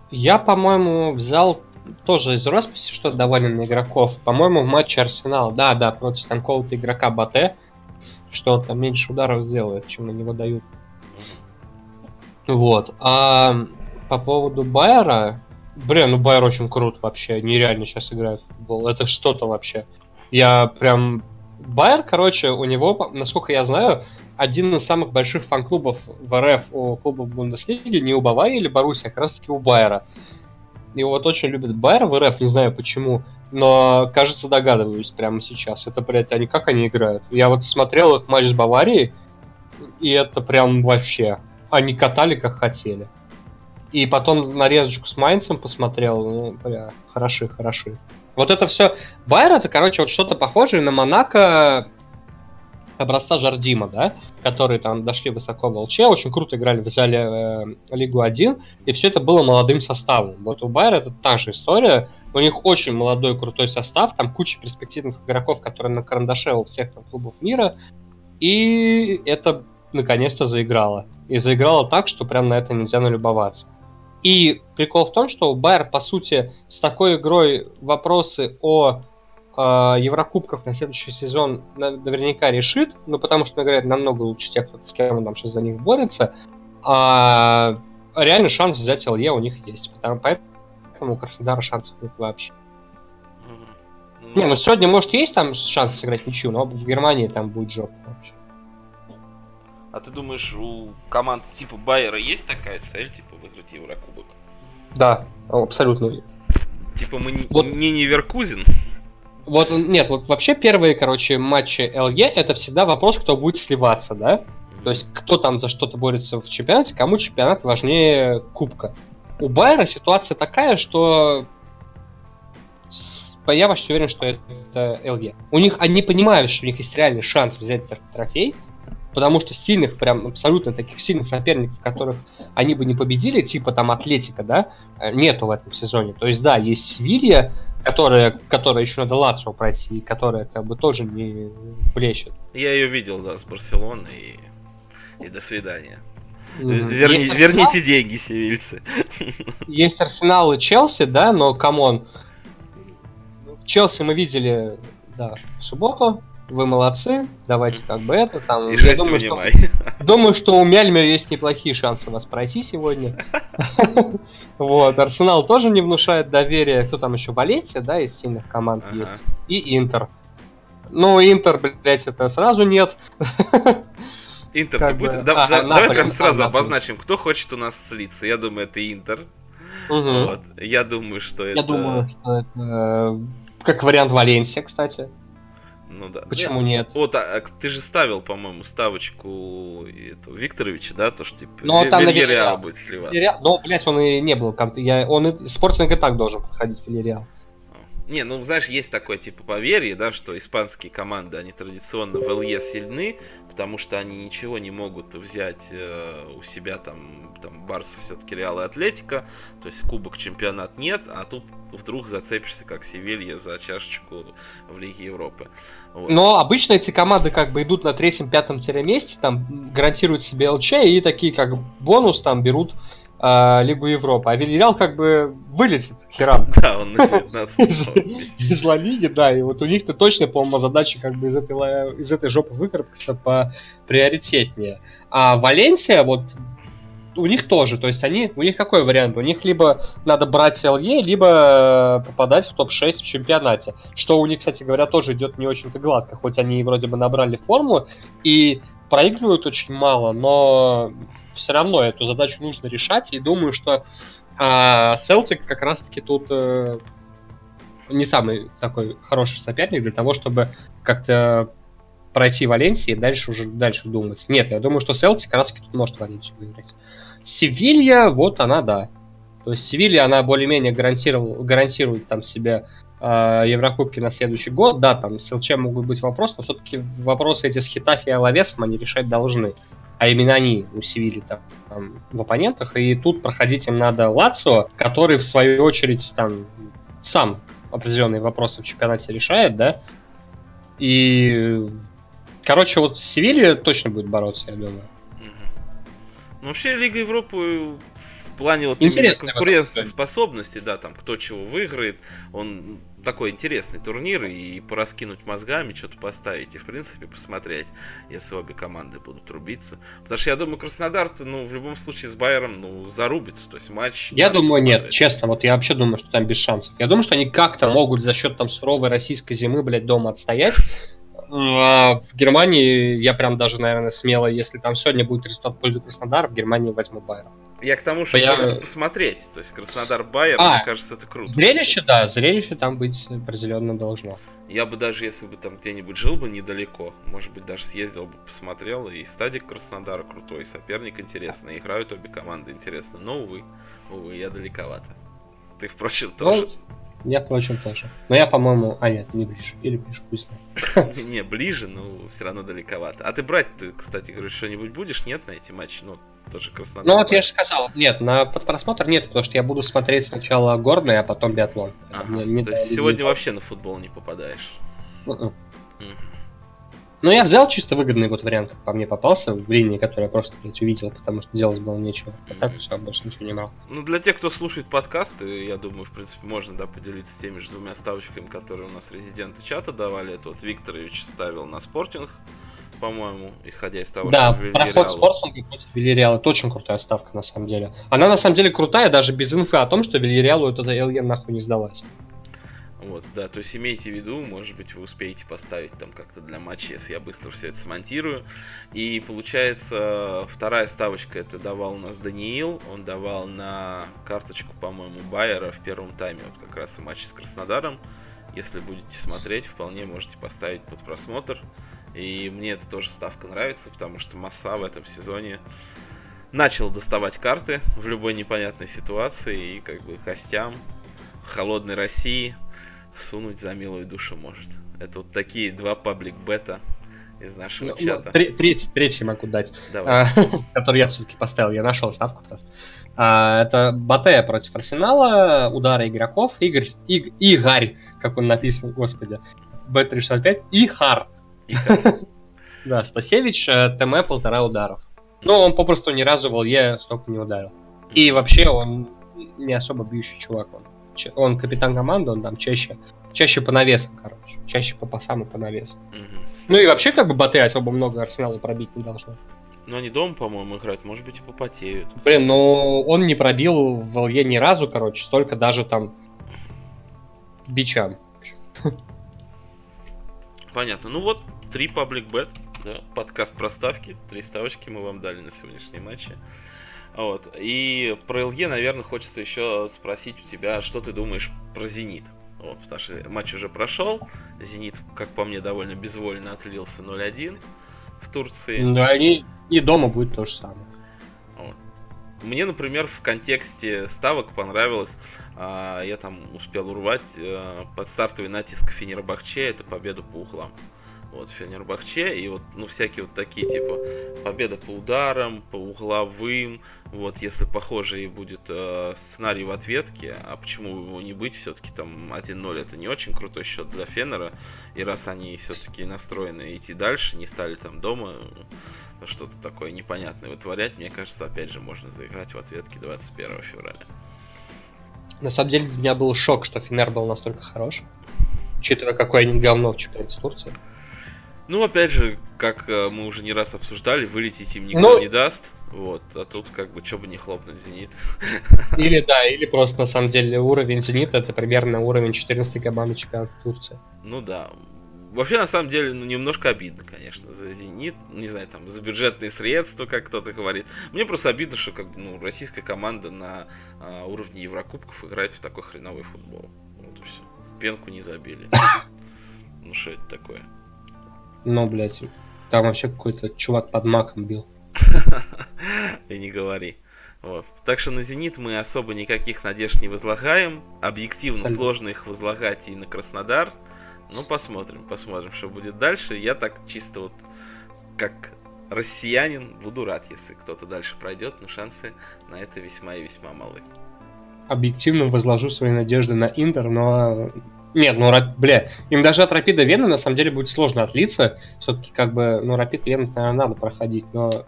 Я, по-моему, взял тоже из росписи что-то довольно на игроков. По-моему, в матче Арсенал. Да, да, против там какого-то игрока Батэ, что он там меньше ударов сделает, чем на него дают. Вот. А по поводу Байера, блин, ну Байер очень крут вообще, нереально сейчас играет в футбол. Это что-то вообще. Я прям... Байер, короче, у него, насколько я знаю, один из самых больших фан-клубов в РФ у клубов Бундеслиги, не у Баварии или Боруссии, а как раз таки у Байера. Его очень любят Байер в РФ, не знаю почему, но, кажется, догадываюсь прямо сейчас. Это, блядь, они как они играют? Я вот смотрел их матч с Баварией, и это прям вообще... Они катали как хотели. И потом нарезочку с Майнцем посмотрел, ну, бля, хороши, хороши. Вот это все. Байер это, короче, вот что-то похожее на Монако образца Жардима, да, которые там дошли высоко в ЛЧ, очень круто играли, взяли э, Лигу 1, и все это было молодым составом. Вот у Байера это та же история, у них очень молодой крутой состав, там куча перспективных игроков, которые на карандаше у всех там клубов мира, и это наконец-то заиграло. И заиграло так, что прям на это нельзя налюбоваться. И прикол в том, что Байер, по сути, с такой игрой вопросы о э, Еврокубках на следующий сезон наверняка решит, ну, потому что играет намного лучше тех, с кем он там сейчас за них борется. А реально шанс взять ЛЕ у них есть. Потому, поэтому у Краснодара шансов нет вообще. Mm-hmm. Не, ну сегодня, может, есть там шанс сыграть ничью, но в Германии там будет жопа вообще. А ты думаешь, у команд типа Байера есть такая цель, типа, выиграть Еврокубок? Да, абсолютно. Типа мы вот. не Неверкузин? Вот, нет, вот вообще первые, короче, матчи ЛЕ это всегда вопрос, кто будет сливаться, да? То есть, кто там за что-то борется в чемпионате, кому чемпионат важнее кубка. У Байера ситуация такая, что я почти уверен, что это ЛЕ. У них, они понимают, что у них есть реальный шанс взять трофей, потому что сильных, прям абсолютно таких сильных соперников, которых они бы не победили, типа там Атлетика, да, э, нету в этом сезоне. То есть, да, есть Севилья, которая, которая еще надо Лацио пройти, и которая как бы тоже не блещет. Я ее видел, да, с Барселоной, и, и до свидания. Mm-hmm. Верни, верните деньги, севильцы. Есть Арсенал и Челси, да, но come on. Челси мы видели, да, в субботу, вы молодцы, давайте как бы это там. И жесть думаю, Что, [laughs] думаю, что у Мальмё есть неплохие шансы вас пройти сегодня. [laughs] Вот, Арсенал тоже не внушает доверия. Кто там еще? Валенсия, да, из сильных команд есть. И Интер. Ну, Интер, блядь, это сразу нет. Интер, ты будешь... Давай прям сразу обозначим, кто хочет у нас слиться. Я думаю, это Интер. Вот. Я думаю, что это... Я думаю, что это э, как вариант Валенсия, кстати. Ну да. Почему нет? Вот, а, ты же ставил, по-моему, ставочку эту, Викторовича, да, то, что типа Но ну, там Вильяреал будет сливаться. Вильяреал, ну, блядь, он и не был. Я, он и, Спортинг и так должен проходить Вильяреал. Не, ну знаешь, есть такое типа поверье, да, что испанские команды, они традиционно в ЛЕ сильны, потому что они ничего не могут взять э, у себя там, там Барса все-таки Реал и Атлетика, то есть кубок чемпионат нет, а тут вдруг зацепишься как Севилья за чашечку в Лиге Европы. Вот. Но обычно эти команды как бы идут на третьем-пятом месте, там гарантируют себе ЛЧ и такие как бонус там берут э, Лигу Европы. А Вильяреал как бы вылетит херам. [laughs] Да, он на 19 [laughs] Из Ла Лиги, да, и вот у них-то точно, по-моему, задача как бы из этой, из этой жопы выкарабкаться по приоритетнее. А Валенсия, вот у них тоже, то есть они, у них какой вариант? У них либо надо брать ЛЕ, либо попадать в топ-6 в чемпионате. Что у них, кстати говоря, тоже идет не очень-то гладко, хоть они вроде бы набрали форму и проигрывают очень мало, но все равно эту задачу нужно решать, и думаю, что а, Celtic как раз-таки тут э, не самый такой хороший соперник для того, чтобы как-то пройти Валенсии и дальше уже дальше думать. Нет, я думаю, что Селтик как раз тут может Валенсию выиграть. Севилья, вот она, да. То есть Севилья, она более-менее гарантирует там себе э, Еврокубки на следующий год. Да, там с ЛЧ могут быть вопросы, но все-таки вопросы эти с Хитафи и Алавесом они решать должны. А именно они у Севильи там, там в оппонентах. И тут проходить им надо Лацио, который в свою очередь там сам определенные вопросы в чемпионате решает, да. И Короче, вот Севилья точно будет бороться, я думаю. Ну, вообще, Лига Европы в плане вот конкурентной способности, да, там, кто чего выиграет, он такой интересный турнир, и пораскинуть мозгами, что-то поставить, и, в принципе, посмотреть, если обе команды будут рубиться. Потому что я думаю, Краснодар-то, ну, в любом случае с Байером, ну, зарубится, то есть матч... Я думаю, посмотреть. нет, честно, вот я вообще думаю, что там без шансов. Я думаю, что они как-то могут за счет там суровой российской зимы, блядь, дома отстоять, а в Германии я прям даже, наверное, смело, если там сегодня будет результат в пользу Краснодара, в Германии возьму Байер. Я к тому, что я... посмотреть. То есть Краснодар Байер, а, мне кажется, это круто. Зрелище, да, зрелище там быть определенно должно. Я бы даже, если бы там где-нибудь жил бы недалеко, может быть, даже съездил бы, посмотрел. И стадик Краснодара крутой, и соперник интересный, играют обе команды интересно. Но, увы, увы, я далековато. Ты, впрочем, ну, тоже. Ну, я, впрочем, тоже. Но я, по-моему... А, нет, не ближе. Или ближе, пусть [laughs] Не, ближе, но все равно далековато. А ты брать, кстати, говоришь, что-нибудь будешь? Нет на эти матчи? Ну, тоже Краснодар. Ну, вот я же сказал, нет, на под просмотр нет, потому что я буду смотреть сначала горный, а потом биатлон. То есть сегодня вообще на футбол не попадаешь? М-м. Ну, я взял чисто выгодный вот вариант, как по мне попался, в линии, который я просто, блядь, увидел, потому что делать было нечего. А так все, больше ничего не брал. Ну, для тех, кто слушает подкасты, я думаю, в принципе, можно, да, поделиться теми же двумя ставочками, которые у нас резиденты чата давали. Это вот Викторович ставил на спортинг, по-моему, исходя из того, да, что проход спортинга против Вильяреала. Это очень крутая ставка, на самом деле. Она, на самом деле, крутая даже без инфы о том, что Вильяреалу эта ЛЕ нахуй не сдалась. Вот, да, то есть имейте в виду, может быть, вы успеете поставить там как-то для матча, если я быстро все это смонтирую. И получается, вторая ставочка это давал у нас Даниил, он давал на карточку, по-моему, Байера в первом тайме, вот как раз в матче с Краснодаром. Если будете смотреть, вполне можете поставить под просмотр. И мне это тоже ставка нравится, потому что Масса в этом сезоне начал доставать карты в любой непонятной ситуации и как бы гостям холодной России сунуть за милую душу может. Это вот такие два паблик бета из нашего ну, чата. Три, третий, третий могу дать, Давай. А, [laughs] который я все-таки поставил. Я нашел ставку просто. А, это Батея против Арсенала, удары игроков, Игорь, Иг, Игорь, как он написан, господи, Б365, и Хар. [laughs] Да, Стасевич, э, ТМ полтора ударов. Ну, он попросту ни разу в ЛЕ столько не ударил. И вообще он не особо бьющий чувак. Он он капитан команды, он там чаще, чаще по навесам, короче. Чаще по пасам и по навесам. Ну и вообще, как бы боты особо много арсенала пробить не должно. Ну они дома, по-моему, играют, может быть, и попотеют. Блин, ну он не пробил в Илье ни разу, короче, столько даже там бичам. Понятно. Ну вот, три паблик бет, да, подкаст проставки, три ставочки мы вам дали на сегодняшние матчи. Вот. И про ЛГ, наверное, хочется еще спросить у тебя, что ты думаешь про Зенит. Вот, потому что матч уже прошел. Зенит, как по мне, довольно безвольно отлился 0-1 в Турции. Да, и, и дома будет то же самое. Вот. Мне, например, в контексте ставок понравилось, а, я там успел урвать а, под стартовый натиск Фенербахче, это победа по углам вот, Фенербахче, и вот, ну, всякие вот такие, типа, победа по ударам, по угловым, вот, если похожий будет э, сценарий в ответке, а почему его не быть, все-таки там 1-0 это не очень крутой счет для Фенера, и раз они все-таки настроены идти дальше, не стали там дома что-то такое непонятное вытворять, мне кажется, опять же, можно заиграть в ответке 21 февраля. На самом деле, для меня был шок, что Фенер был настолько хорош, учитывая, какое они говно в чемпионате Турции. Ну, опять же, как э, мы уже не раз обсуждали, вылететь им никто ну, не даст. Вот, а тут как бы, что бы не хлопнуть Зенит. [laughs] Или да, или просто на самом деле уровень Зенита это примерно уровень 14 команды чемпионата Турции. Ну да. Вообще, на самом деле, ну, немножко обидно, конечно, за «Зенит». Ну, не знаю, там, за бюджетные средства, как кто-то говорит. Мне просто обидно, что как бы, ну, российская команда на а, уровне Еврокубков играет в такой хреновый футбол. Вот и все. Пенку не забили. [coughs] Ну, что это такое? Ну, блядь, там вообще какой-то чувак под маком бил. [laughs] И не говори. Вот. Так что на «Зенит» мы особо никаких надежд не возлагаем. Объективно сложно их возлагать и на Краснодар. Ну, посмотрим, посмотрим, что будет дальше. Я так чисто вот как россиянин буду рад, если кто-то дальше пройдет, но шансы на это весьма и весьма малы. Объективно возложу свои надежды на Интер, но... Нет, ну, бля, им даже от Рапида Вены на самом деле будет сложно отлиться. Все-таки, как бы, ну, Рапид Вены, наверное, надо проходить, но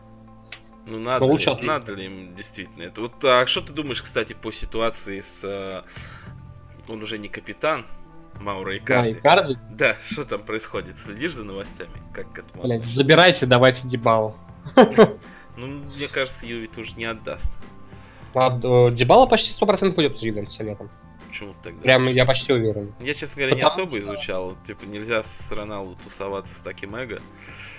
ну надо, ли, надо ли им действительно это? Вот, а что ты думаешь, кстати, по ситуации с... Э, он уже не капитан, Маура и Карди. Да, Карди? Да, что там происходит? Следишь за новостями? Как к этому Блять, забирайте, давайте Дебалу. [laughs] Ну, мне кажется, Юви уже не отдаст. Ладно, Дебала почти 100% уйдет из Ювентуса летом. Почему тогда? Прям я почти уверен. Я, честно говоря, потому... не особо изучал. Типа, нельзя с Роналду тусоваться с таким эго.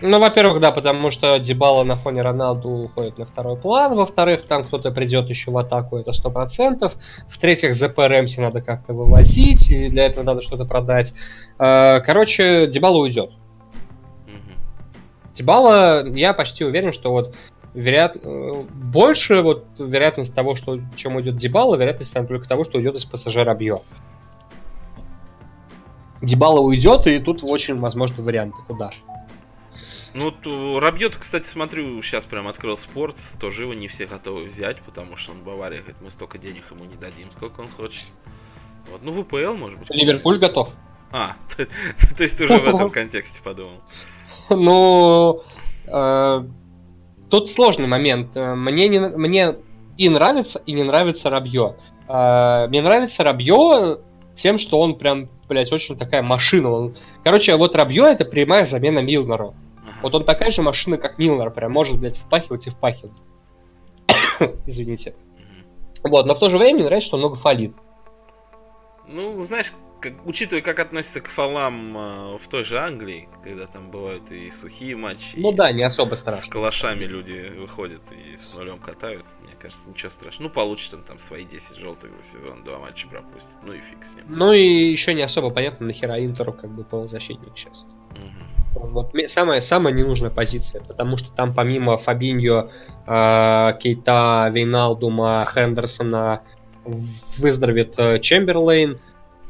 Ну, во-первых, да, потому что Дебала на фоне Роналду уходит на второй план. Во-вторых, там кто-то придет еще в атаку, это сто процентов. В-третьих, ЗП Рэмси надо как-то вывозить, и для этого надо что-то продать. А, короче, Дебала уйдет. Дебала, я почти уверен, что вот вероят... Э, больше вот вероятность того, что чем уйдет Дебала, вероятность там только того, что уйдет из пассажира Бьё. Дебала уйдет, и тут очень возможны варианты, куда. Ну, то, Рабьет, кстати, смотрю, сейчас прям открыл спорт, тоже его не все готовы взять, потому что он в Баварии говорит, мы столько денег ему не дадим, сколько он хочет. Вот, ну, ВПЛ, может быть. Ливерпуль готов. А, то, [laughs] то есть ты уже в этом [laughs] контексте подумал. Ну, э, тут сложный момент. Мне, не, мне и нравится, и не нравится Рабье. Э, мне нравится Рабье тем, что он прям, блядь, очень такая машина. Он... Короче, вот Рабье это прямая замена Милнеру. Вот он такая же машина, как Милнер, прям может, блядь, впахивать и впахивать. [coughs] Извините. Вот, но в то же время мне нравится, что он много фалит. Ну, знаешь, как, учитывая, как относятся к фалам э, в той же Англии, когда там бывают и сухие матчи. Ну да, не особо страшно. С калашами люди выходят и с нулем катают. Мне кажется, ничего страшного. Ну, получит он там свои 10 желтых за сезон, два матча пропустит. Ну и фиг с ним. Ну и еще не особо понятно, нахера Интеру как бы полузащитник сейчас. Угу. Вот самая, самая ненужная позиция, потому что там помимо Фабиньо, э, Кейта, Вейналдума, Хендерсона выздоровеет э, Чемберлейн,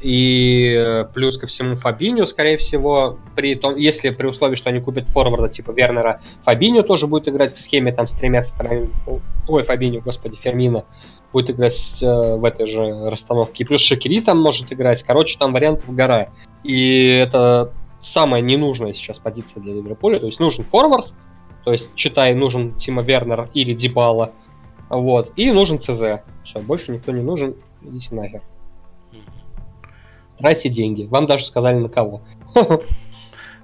и э, плюс ко всему Фабиню, скорее всего, при том, если при условии, что они купят форварда типа Вернера, Фабиню тоже будет играть в схеме там с тремя сторонами. Ой, Фабиню, господи, Фермина будет играть э, в этой же расстановке. И плюс Шакири там может играть. Короче, там вариантов гора. И это самая ненужная сейчас позиция для Ливерпуля. То есть нужен форвард, то есть, читай, нужен Тима Вернер или Дибала. Вот. И нужен ЦЗ. Все, больше никто не нужен. Идите нахер. Тратьте деньги. Вам даже сказали на кого. [laughs]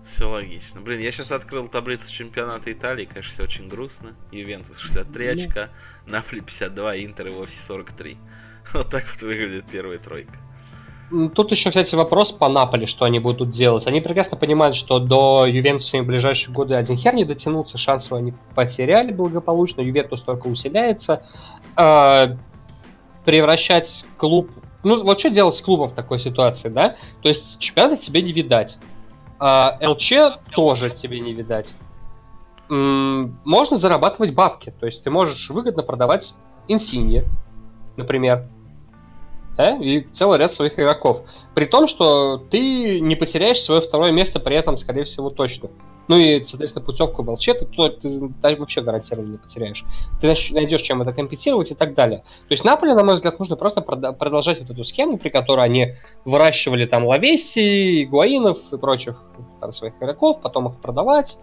Все логично. Блин, я сейчас открыл таблицу чемпионата Италии, конечно, все очень грустно. Ювентус 63 ну. очка, Наполи 52, Интер и вовсе 43. [laughs] Вот так вот выглядит первая тройка. Тут еще, кстати, вопрос по Наполи, что они будут делать. Они прекрасно понимают, что до Ювентуса в ближайшие годы один хер не дотянуться, шансы они потеряли благополучно, Ювентус только усиляется. Э, превращать клуб ну, вот что делать с клубом в такой ситуации, да? То есть чемпионата тебе не видать. А ЛЧ тоже тебе не видать. Можно зарабатывать бабки. То есть ты можешь выгодно продавать инсинье, например. Да? И целый ряд своих игроков. При том, что ты не потеряешь свое второе место при этом, скорее всего, точно. Ну и, соответственно, путевку в то ты вообще гарантированно не потеряешь. Ты найдешь, чем это компенсировать и так далее. То есть Наполе, на мой взгляд, нужно просто продолжать вот эту схему, при которой они выращивали там Лавеси, Гуаинов и прочих там своих игроков, потом их продавать.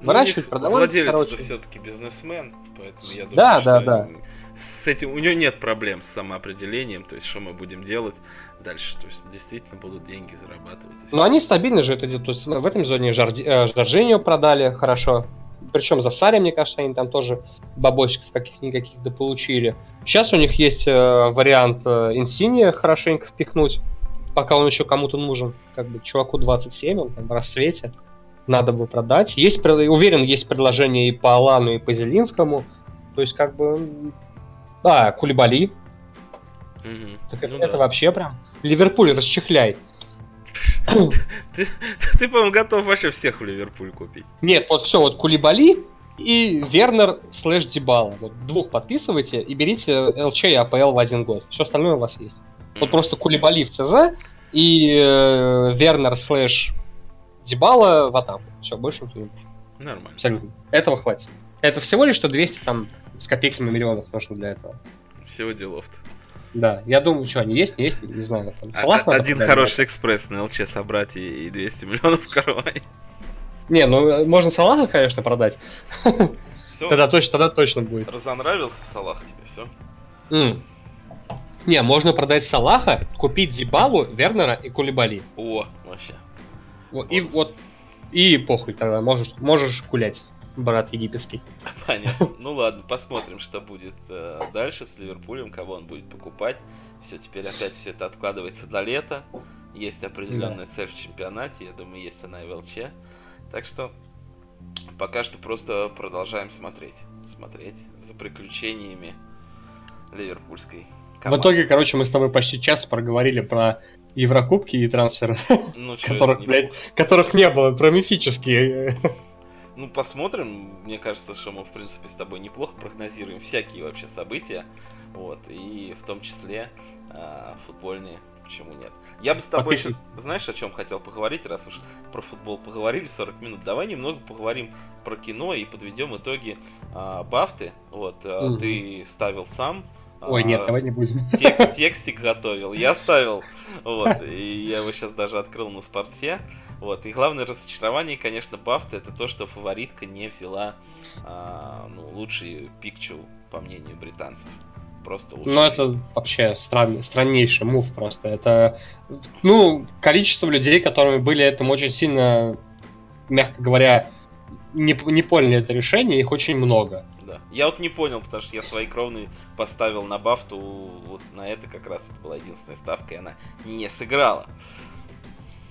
Ну, выращивать, продавать. Владелец все-таки бизнесмен, поэтому я думаю, да, что да, да с этим у нее нет проблем с самоопределением, то есть что мы будем делать дальше, то есть действительно будут деньги зарабатывать. Но они стабильно же это делают, то есть в этом зоне Жорди, э, продали хорошо, Причем за Сари, мне кажется, они там тоже бабосиков каких-никаких дополучили. Сейчас у них есть э, вариант э, Инсиния хорошенько впихнуть, пока он еще кому-то нужен. Как бы чуваку 27, он там в рассвете. Надо бы продать. Есть, уверен, есть предложение и по Алану, и по Зелинскому. То есть, как бы... А, Кулибали. Мгм. Так Ну это да. вообще прям... Ливерпуль расчехляй. Ты, ты, по-моему, готов вообще всех в Ливерпуль купить. Нет, вот все, вот Кулибали и Вернер слэш Дебала. Вот двух подписывайте и берите ЛЧ и АПЛ в один год. Все остальное у вас есть. Вот просто Кулибали в ЦЗ и э, Вернер слэш Дебала в атаку. Все, больше ничего не нужно. Нормально. Абсолютно. Этого хватит. Это всего лишь что 200 там с копейками миллионов нужно для этого. Всего делов-то. Да, я думаю, что они есть, не есть, не знаю. Там, А- Салах надо Один продать? хороший экспресс на ЛЧ собрать и, и 200 миллионов в кармане. Не, ну э, можно Салаха, конечно, продать. Все, Тогда точно, тогда точно будет. разонравился Салах тебе, все. М. Не, можно продать Салаха, купить Дибалу, Вернера и Кулибали. О, вообще. Вот, И Вот. вот и похуй тогда, можешь, можешь гулять, брат египетский. [laughs] Понятно. Ну ладно, посмотрим, что будет э, дальше с Ливерпулем, кого он будет покупать. Все, теперь опять все это откладывается до лета. Есть определенная цель в чемпионате, я думаю, есть она и в ЛЧ. Так что пока что просто продолжаем смотреть. Смотреть за приключениями ливерпульской В команды. итоге, короче, мы с тобой почти час проговорили про Еврокубки и трансферы, ну, [laughs] которых, блядь, которых не было, про мифические. [laughs] Ну, посмотрим. Мне кажется, что мы, в принципе, с тобой неплохо прогнозируем всякие вообще события. Вот, и в том числе а, футбольные. Почему нет? Я бы с тобой Подписан. знаешь, о чем хотел поговорить, раз уж про футбол поговорили 40 минут. Давай немного поговорим про кино и подведем итоги а, Бафты. Вот, а, Мгм. ты ставил сам. Ой, а, нет, давай не будем. текст, [laughs] текстик готовил, я ставил, вот, и я его сейчас даже открыл на спорте, вот, и главное разочарование, конечно, Бафта, это то, что фаворитка не взяла, а, ну, лучший пикчу, по мнению британцев, просто лучший. Ну, это вообще странный, страннейший мув просто. Это, ну, количество людей, которыми были этому очень сильно, мягко говоря, не, не поняли это решение, их очень много. Да. Я вот не понял, потому что я свои кровные поставил на Бафту, вот на это как раз это была единственная ставка, и она не сыграла.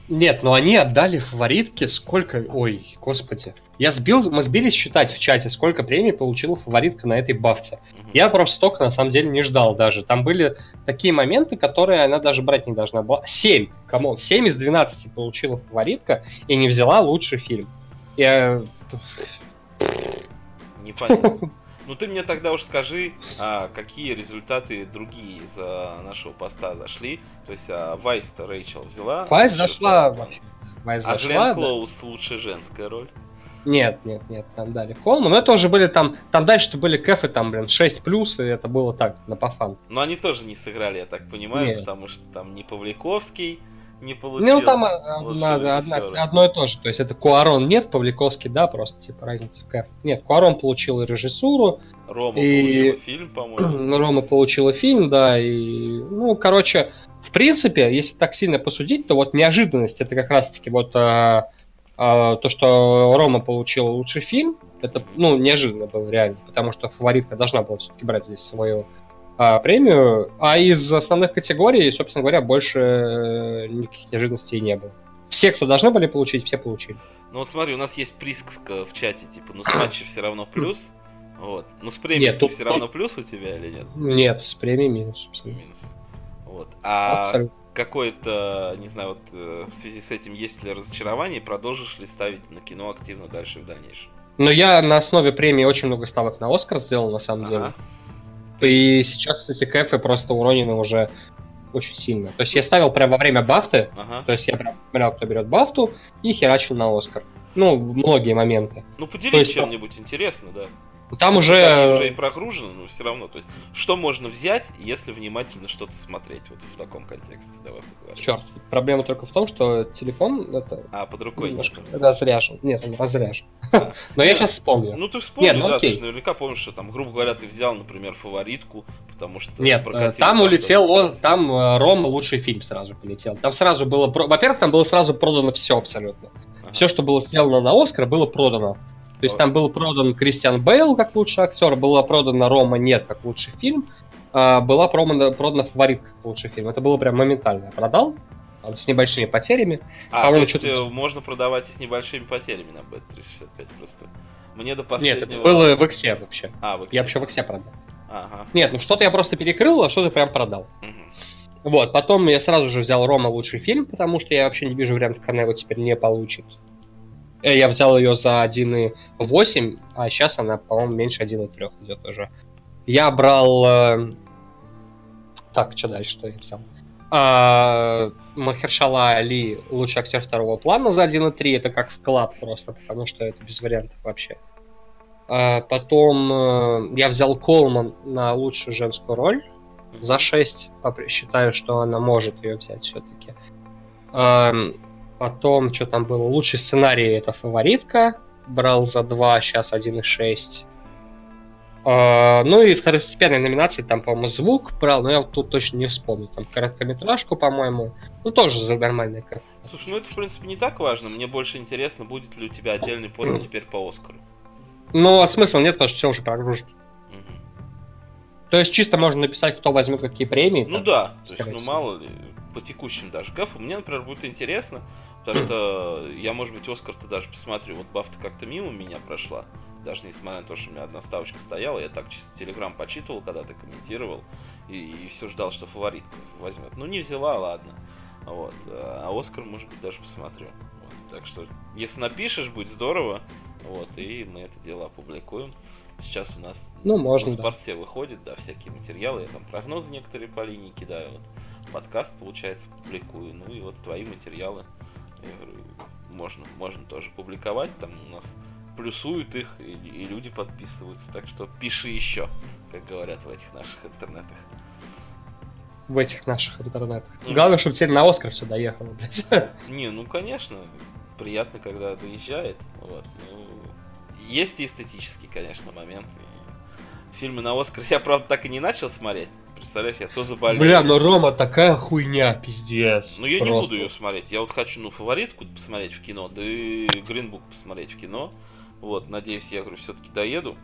Нет, но они отдали фаворитке сколько... Ой, господи. Я сбил, мы сбились считать в чате, сколько премий получила фаворитка на этой бафте. Я просто столько на самом деле не ждал даже. Там были такие моменты, которые она даже брать не должна была. 7, come on, 7 из 12 получила фаворитка и не взяла лучший фильм. Я... Непонятно. [laughs] Ну ты мне тогда уж скажи, а, какие результаты другие из а, нашего поста зашли. То есть а, Вайс-то Рэйчел взяла. Вайс зашла вообще. Вайс А зашла, Глен да. Клоус лучшая женская роль. Нет, нет, нет, там дали Холман. Но это уже были там... Там дальше были кэфы, там, блин, 6 плюс, и это было так, на пофан. Но они тоже не сыграли, я так понимаю, Нет. потому что там не Павликовский не получил. Ну, там а, одна- режиссера. одно и то же. То есть это Куарон нет, Павликовский да, просто типа разница в кайф. Нет, Куарон получил и режиссуру, Рома и- получила фильм, по-моему. [clears throat] Рома получила фильм, да, и, ну, короче, в принципе, если так сильно посудить, то вот неожиданность это как раз-таки вот а, а, то, что Рома получила лучший фильм, это, ну, неожиданно было реально, потому что фаворитка должна была все-таки брать здесь свою а, премию, а из основных категорий, собственно говоря, больше э, никаких неожиданностей не было. Все, кто должны были получить, все получили. Ну вот смотри, у нас есть присказка в чате, типа, ну с матча все равно плюс. Вот. Ну с премией Нет, тут- все равно плюс у тебя или нет? Нет, с премией минус. абсолютно. Минус. Вот. А Абсолютно. какое-то, не знаю, вот э, в связи с этим есть ли разочарование, продолжишь ли ставить на кино активно дальше в дальнейшем? Но я на основе премии очень много ставок на Оскар сделал, на самом деле. И сейчас эти кэфы просто уронены уже очень сильно. То есть я ставил прямо во время бафты, Ага. то есть я прям смотрел, кто берет бафту, и херачил на Оскар. Ну, многие моменты. Ну поделись есть, чем-нибудь интересно, да. Там Они уже уже... и прогружены, но все равно. То есть, что можно взять, если внимательно что-то смотреть? Вот в таком контексте. Давай поговорим. Черт, проблема только в том, что телефон это А, под рукой немножко нет. разряжен. Нет, он разряжен. А. [laughs] Но я сейчас вспомню. Ну ты вспомни, Нет, ну да, ты окей. же наверняка помнишь, что там, грубо говоря, ты взял, например, фаворитку, потому что Нет, э, там улетел, он, там э, Рома лучший фильм сразу полетел. Там сразу было, во-первых, там было сразу продано все абсолютно. Ага. Все, что было сделано на Оскар, было продано. То есть там был продан Кристиан Бейл как лучший актер, была продана Рома Нет как лучший фильм, а была продана, продана Фаворит как лучший фильм. Это было прям моментально. Я продал, там, с небольшими потерями. А, то есть э, можно продавать и с небольшими потерями на Bet365 просто. Мне до последнего... Нет, это было в Иксе вообще. А, в Иксе. Я вообще в Иксе продал. Ага. Нет, ну что-то я просто перекрыл, а что-то прям продал. Угу. Вот, потом я сразу же взял Рома лучший фильм, потому что я вообще не вижу вариантов, как она его теперь не получит. Э, я взял ее за 1,8, а сейчас она, по-моему, меньше 1,3 идет уже. Я брал... Э, так, что дальше, что я взял? А, Махершала Али лучший актер второго плана за 1,3. Это как вклад просто, потому что это без вариантов вообще. А, потом э, я взял Колман на лучшую женскую роль за 6. Считаю, что она может ее взять все-таки. Потом, что там было? Лучший сценарий это фаворитка. Брал за 2, сейчас 1,6. Uh, ну и второстепенные номинации, там, по-моему, звук брал, но я тут точно не вспомню. Там короткометражку, по-моему. Ну, тоже за нормальный как. Слушай, ну это, в принципе, не так важно. Мне больше интересно, будет ли у тебя отдельный пост теперь по Оскару. Ну, а смысла нет, потому что все уже прогружено. То есть чисто можно написать, кто возьмет какие премии. Ну там, да, то есть, ну мало ли, по текущим даже гафу. Мне, например, будет интересно, потому что я, может быть, Оскар-то даже посмотрю. Вот Бафта как-то мимо меня прошла даже несмотря на то, что у меня одна ставочка стояла, я так чисто телеграм почитывал, когда ты комментировал, и, и все ждал, что фаворитка возьмет. Ну, не взяла, ладно. Вот. А Оскар, может быть, даже посмотрю. Вот. Так что, если напишешь, будет здорово. Вот, и мы это дело опубликуем. Сейчас у нас ну, можно, на спорте да. выходит, да, всякие материалы. Я там прогнозы некоторые по линии кидаю. Вот. Подкаст, получается, публикую. Ну и вот твои материалы. Можно, можно тоже публиковать. Там у нас плюсуют их, и, и люди подписываются. Так что пиши еще, как говорят в этих наших интернетах. В этих наших интернетах. Ну, Главное, чтобы теперь на Оскар все доехало, блядь. [laughs] Не, ну конечно, приятно, когда доезжает. Вот. Ну, есть и эстетический, конечно, момент. Фильмы на Оскар я, правда, так и не начал смотреть. Представляешь, я то заболел. Бля, ну Рома такая хуйня, пиздец. Ну я просто. не буду ее смотреть. Я вот хочу, ну, фаворитку посмотреть в кино, да и Гринбук посмотреть в кино. Вот, надеюсь, я, говорю, все-таки доеду.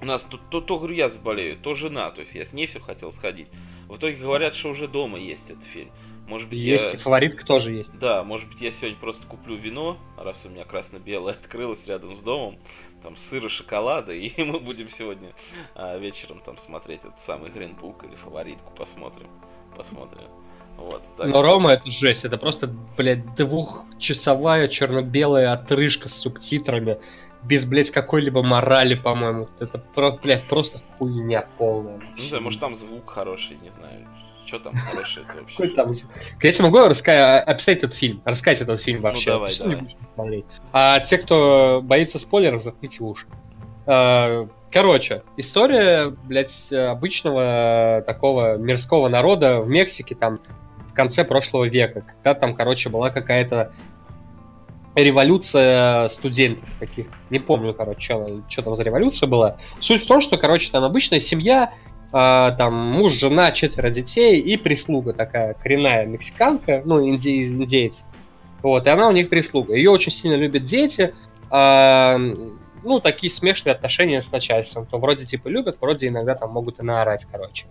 У нас тут то, то, говорю, я заболею, то жена, то есть я с ней все хотел сходить. В итоге говорят, что уже дома есть этот фильм. Может быть, есть, я... и фаворитка тоже есть. Да, может быть, я сегодня просто куплю вино, раз у меня красно-белое [laughs] открылось рядом с домом, там сыра, шоколада, и [laughs] мы будем сегодня а, вечером там смотреть этот самый Гринбук или фаворитку, посмотрим, посмотрим. Вот, Но что... Рома это жесть, это просто, блядь, двухчасовая черно-белая отрыжка с субтитрами без, блядь, какой-либо морали, по-моему. Это, блядь, просто хуйня полная. Не знаю, может там звук хороший, не знаю. Что там хорошее это вообще? Какой там Я тебе могу рассказать, описать этот фильм, рассказать этот фильм ну, вообще. Ну давай, давай. Смотреть. А те, кто боится спойлеров, заткните уши. А, короче, история, блядь, обычного такого мирского народа в Мексике там в конце прошлого века, когда там, короче, была какая-то революция студентов каких. Не помню, короче, что, что там за революция была. Суть в том, что, короче, там обычная семья, там муж, жена, четверо детей и прислуга такая коренная мексиканка, ну, инди, индейец. Вот, и она у них прислуга. Ее очень сильно любят дети. Э, ну, такие смешные отношения с начальством. То вроде типа любят, вроде иногда там могут и наорать, короче.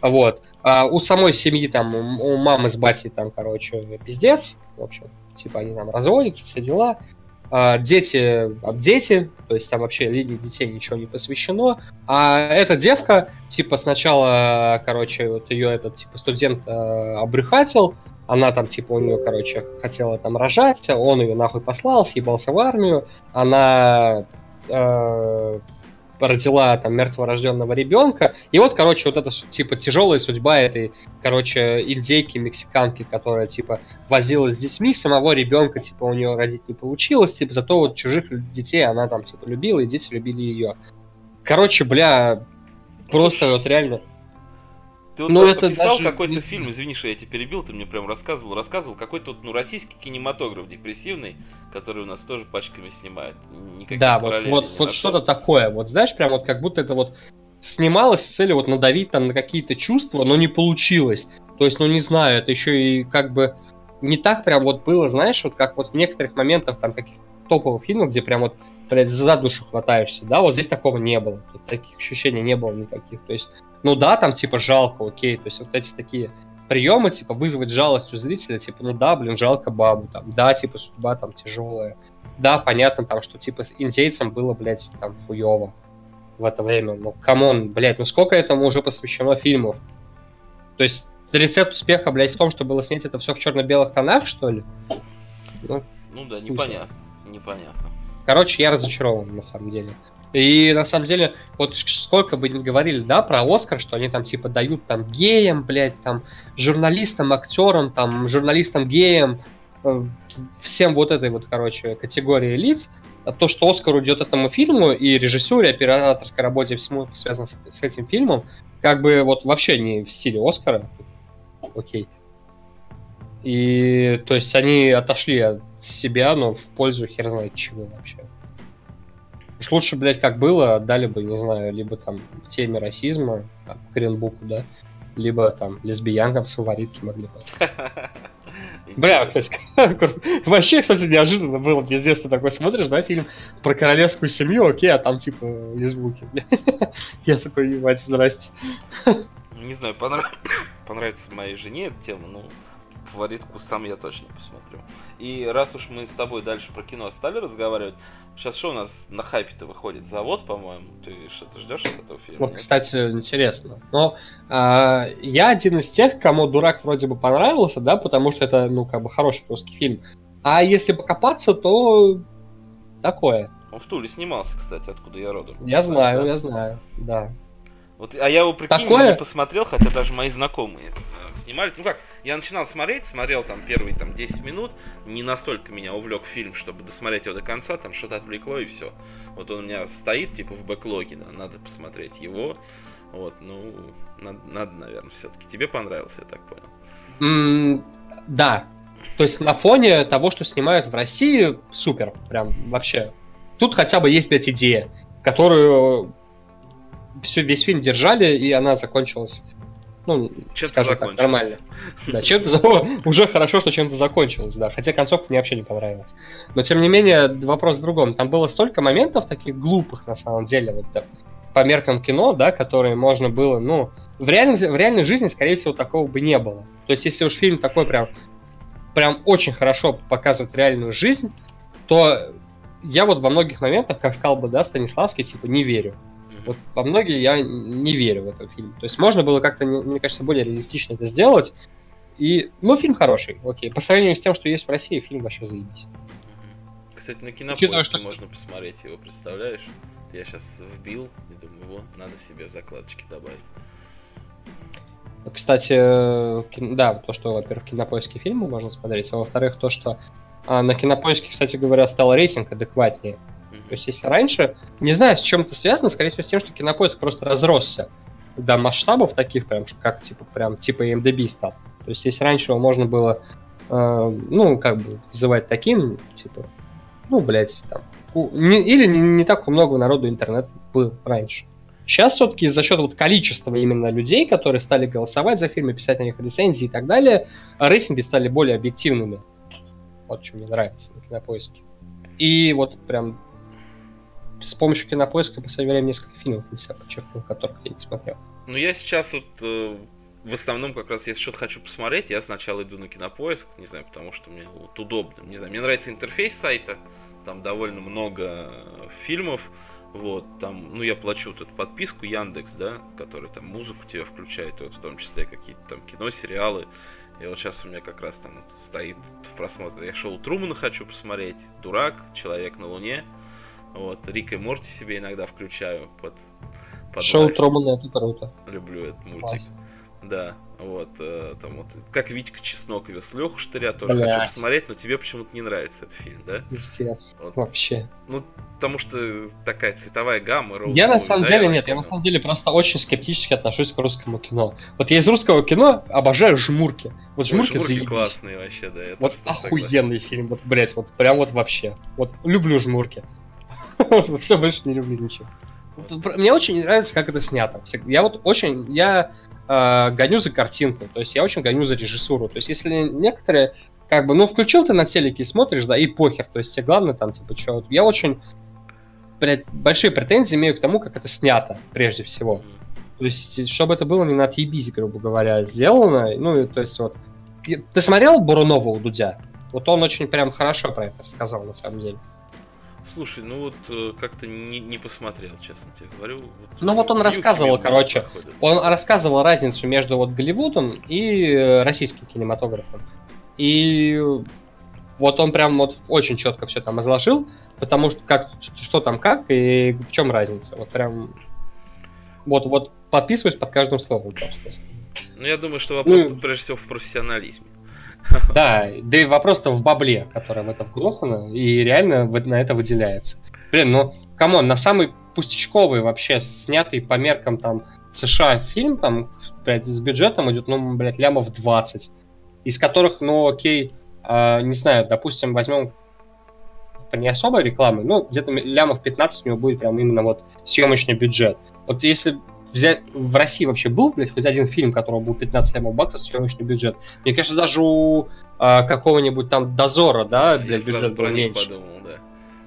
Вот. А у самой семьи там, у мамы с батей там, короче, пиздец, в общем типа они там разводятся, все дела. А, дети об дети, то есть там вообще линии детей ничего не посвящено. А эта девка, типа сначала, короче, вот ее этот типа студент э, обрюхатил, она там, типа, у нее, короче, хотела там рожать, он ее нахуй послал, съебался в армию, она э, родила там мертворожденного ребенка. И вот, короче, вот это типа тяжелая судьба этой, короче, индейки, мексиканки, которая типа возилась с детьми, самого ребенка, типа, у нее родить не получилось, типа, зато вот чужих детей она там, типа, любила, и дети любили ее. Короче, бля, просто вот реально ты вот ну, это описал даже... какой-то фильм, извини, что я тебя перебил, ты мне прям рассказывал, рассказывал, какой-то ну, российский кинематограф депрессивный, который у нас тоже пачками снимают. Никаких да, вот, вот, вот что-то такое, вот знаешь, прям вот как будто это вот снималось с целью вот надавить там на какие-то чувства, но не получилось. То есть, ну не знаю, это еще и как бы не так прям вот было, знаешь, вот как вот в некоторых моментах там каких топовых фильмов, где прям вот блядь, за душу хватаешься, да, вот здесь такого не было, тут таких ощущений не было никаких, то есть, ну да, там, типа, жалко, окей, то есть вот эти такие приемы, типа, вызвать жалость у зрителя, типа, ну да, блин, жалко бабу, там, да, типа, судьба там тяжелая, да, понятно, там, что, типа, индейцам было, блядь, там, хуево в это время, ну, come on, блядь, ну сколько этому уже посвящено фильмов? То есть, рецепт успеха, блядь, в том, что было снять это все в черно-белых тонах, что ли? Ну, ну да, непонятно, непонятно. Короче, я разочарован, на самом деле. И на самом деле, вот сколько бы ни говорили, да, про Оскар, что они там типа дают там геям, блядь, там журналистам, актерам, там журналистам геям, э, всем вот этой вот, короче, категории лиц, а то, что Оскар уйдет этому фильму и режиссуре, операторской работе, всему связано с, с этим фильмом, как бы вот вообще не в стиле Оскара. Окей. И то есть они отошли от себя, но в пользу хер знает чего вообще. Уж лучше, блядь, как было, отдали бы, не знаю, либо там в теме расизма, там, Кренбуку, да, либо там лесбиянкам с фаворитки могли бы. [laughs] Бля, кстати, [laughs] вообще, кстати, неожиданно было, пиздец, ты такой смотришь, да, фильм про королевскую семью, окей, а там, типа, лесбуки. [laughs] Я такой, ебать, здрасте. Не знаю, [coughs] понравится моей жене эта тема, ну, фаворитку сам я точно посмотрю. И раз уж мы с тобой дальше про кино стали разговаривать, сейчас что у нас на хайпе-то выходит? Завод, по-моему? Ты что-то ждешь от этого фильма? Вот, кстати, интересно. Но а, я один из тех, кому дурак вроде бы понравился, да, потому что это, ну, как бы хороший русский фильм. А если покопаться, то такое. Он в Туле снимался, кстати, откуда я родом. Я знаю, да? я знаю, да. Вот, а я его, прикинь, Такое... не посмотрел, хотя даже мои знакомые снимались. Ну как, я начинал смотреть, смотрел там первые там 10 минут, не настолько меня увлек фильм, чтобы досмотреть его до конца, там что-то отвлекло и все. Вот он у меня стоит, типа, в бэклоге, да, надо посмотреть его. Вот, ну, надо, надо наверное, все-таки. Тебе понравился, я так понял. Mm, да. То есть на фоне того, что снимают в России, супер, прям вообще. Тут хотя бы есть, блядь, идея, которую все, весь фильм держали, и она закончилась ну, чем-то скажем так, нормально. [laughs] Да, чем-то уже хорошо, что чем-то закончилось, да. Хотя концовка мне вообще не понравилась. Но тем не менее, вопрос в другом. Там было столько моментов таких глупых, на самом деле, вот да, по меркам кино, да, которые можно было, ну, в реальной, в реальной жизни, скорее всего, такого бы не было. То есть, если уж фильм такой прям, прям очень хорошо показывает реальную жизнь, то я вот во многих моментах, как сказал бы, да, Станиславский, типа, не верю. Вот во многие я не верю в этот фильм. То есть можно было как-то, мне кажется, более реалистично это сделать. И, ну, фильм хороший, окей. По сравнению с тем, что есть в России, фильм вообще заебись. Кстати, на кинопоиске что... можно посмотреть его, представляешь? Я сейчас вбил и думаю, вот, надо себе в закладочки добавить. Кстати, да, то, что, во-первых, кинопоиске фильмы можно смотреть, а во-вторых, то, что а, на кинопоиске, кстати говоря, стал рейтинг адекватнее. То есть, если раньше, не знаю, с чем это связано, скорее всего, с тем, что кинопоиск просто разросся до масштабов таких, прям, как типа, прям, типа MDB стал. То есть, если раньше его можно было, э, ну, как бы, называть таким, типа, ну, блядь, там, не, или не, не так много народу интернет был раньше. Сейчас все-таки за счет вот количества именно людей, которые стали голосовать за фильмы, писать на них рецензии и так далее, рейтинги стали более объективными. Вот что мне нравится на кинопоиске. И вот прям с помощью кинопоиска по времени несколько фильмов для себя подчеркнул, которых я не смотрел. Ну, я сейчас вот э, в основном как раз, если что-то хочу посмотреть, я сначала иду на кинопоиск, не знаю, потому что мне вот удобно. Не знаю, мне нравится интерфейс сайта, там довольно много фильмов, вот, там, ну, я плачу тут подписку Яндекс, да, который там музыку тебе включает, вот, в том числе какие-то там кино, сериалы. И вот сейчас у меня как раз там вот стоит в просмотре. Я шоу Трумана хочу посмотреть, Дурак, Человек на Луне. Вот, Рик и Морти себе иногда включаю под, под Шоу Трумана это круто. Люблю этот мультик. Класс. Да, вот, э, там вот, как Витька Чеснок вез Леху Штыря, тоже Бля. хочу посмотреть, но тебе почему-то не нравится этот фильм, да? Естественно, вот. вообще. Ну, потому что такая цветовая гамма, роуд Я на самом да, деле, я нет, я на самом деле просто очень скептически отношусь к русскому кино. Вот я из русского кино обожаю жмурки. Вот жмурки, Ой, жмурки классные вообще, да. Вот охуенный согласен. фильм, вот, блять, вот прям вот вообще. Вот люблю жмурки. [laughs] Все, больше не люблю ничего. Мне очень нравится, как это снято. Я вот очень, я э, гоню за картинку, то есть я очень гоню за режиссуру. То есть если некоторые, как бы, ну, включил ты на телеке и смотришь, да, и похер, то есть тебе главное там, типа, что, я очень блядь, большие претензии имею к тому, как это снято, прежде всего. То есть, чтобы это было не на отъебись, грубо говоря, сделано. Ну, то есть, вот... Ты смотрел Бурунова у Дудя? Вот он очень прям хорошо про это рассказал, на самом деле. Слушай, ну вот э, как-то не, не посмотрел, честно тебе говорю. Вот, ну вот он рассказывал, короче, проходит. он рассказывал разницу между вот Голливудом и э, российским кинематографом. И вот он прям вот очень четко все там изложил, потому что как, что там как и в чем разница. Вот прям вот, вот подписываюсь под каждым словом просто. Ну, я думаю, что вопрос ну, прежде всего в профессионализме. [laughs] Да, да и вопрос-то в бабле, который в это вгрохано, и реально на это выделяется. Блин, ну, come on, на самый пустячковый вообще, снятый по меркам там США фильм, там, блядь, с бюджетом идет, ну, блядь, лямов 20, из которых, ну, окей, э, не знаю, допустим, возьмем не особой рекламы, ну, где-то лямов 15 у него будет прям именно вот съемочный бюджет. Вот если взять в России вообще был, блядь, хоть один фильм, которого был 15 миллионов баксов, съемочный бюджет. Мне кажется, даже у а, какого-нибудь там Дозора, да, блядь, Я бюджет был меньше. Подумал, да.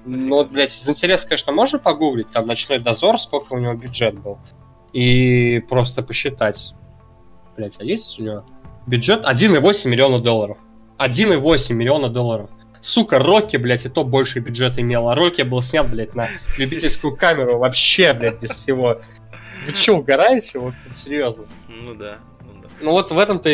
Ну, вот, блядь, из интереса, конечно, можно погуглить, там, Ночной Дозор, сколько у него бюджет был. И просто посчитать. Блядь, а есть у него бюджет 1,8 миллиона долларов. 1,8 миллиона долларов. Сука, Рокки, блядь, и то больше бюджет имел. А Рокки был снят, блядь, на любительскую камеру вообще, блядь, без всего. Вы что, угораете? Вот серьезно. Ну да. Ну, да. ну вот в этом-то,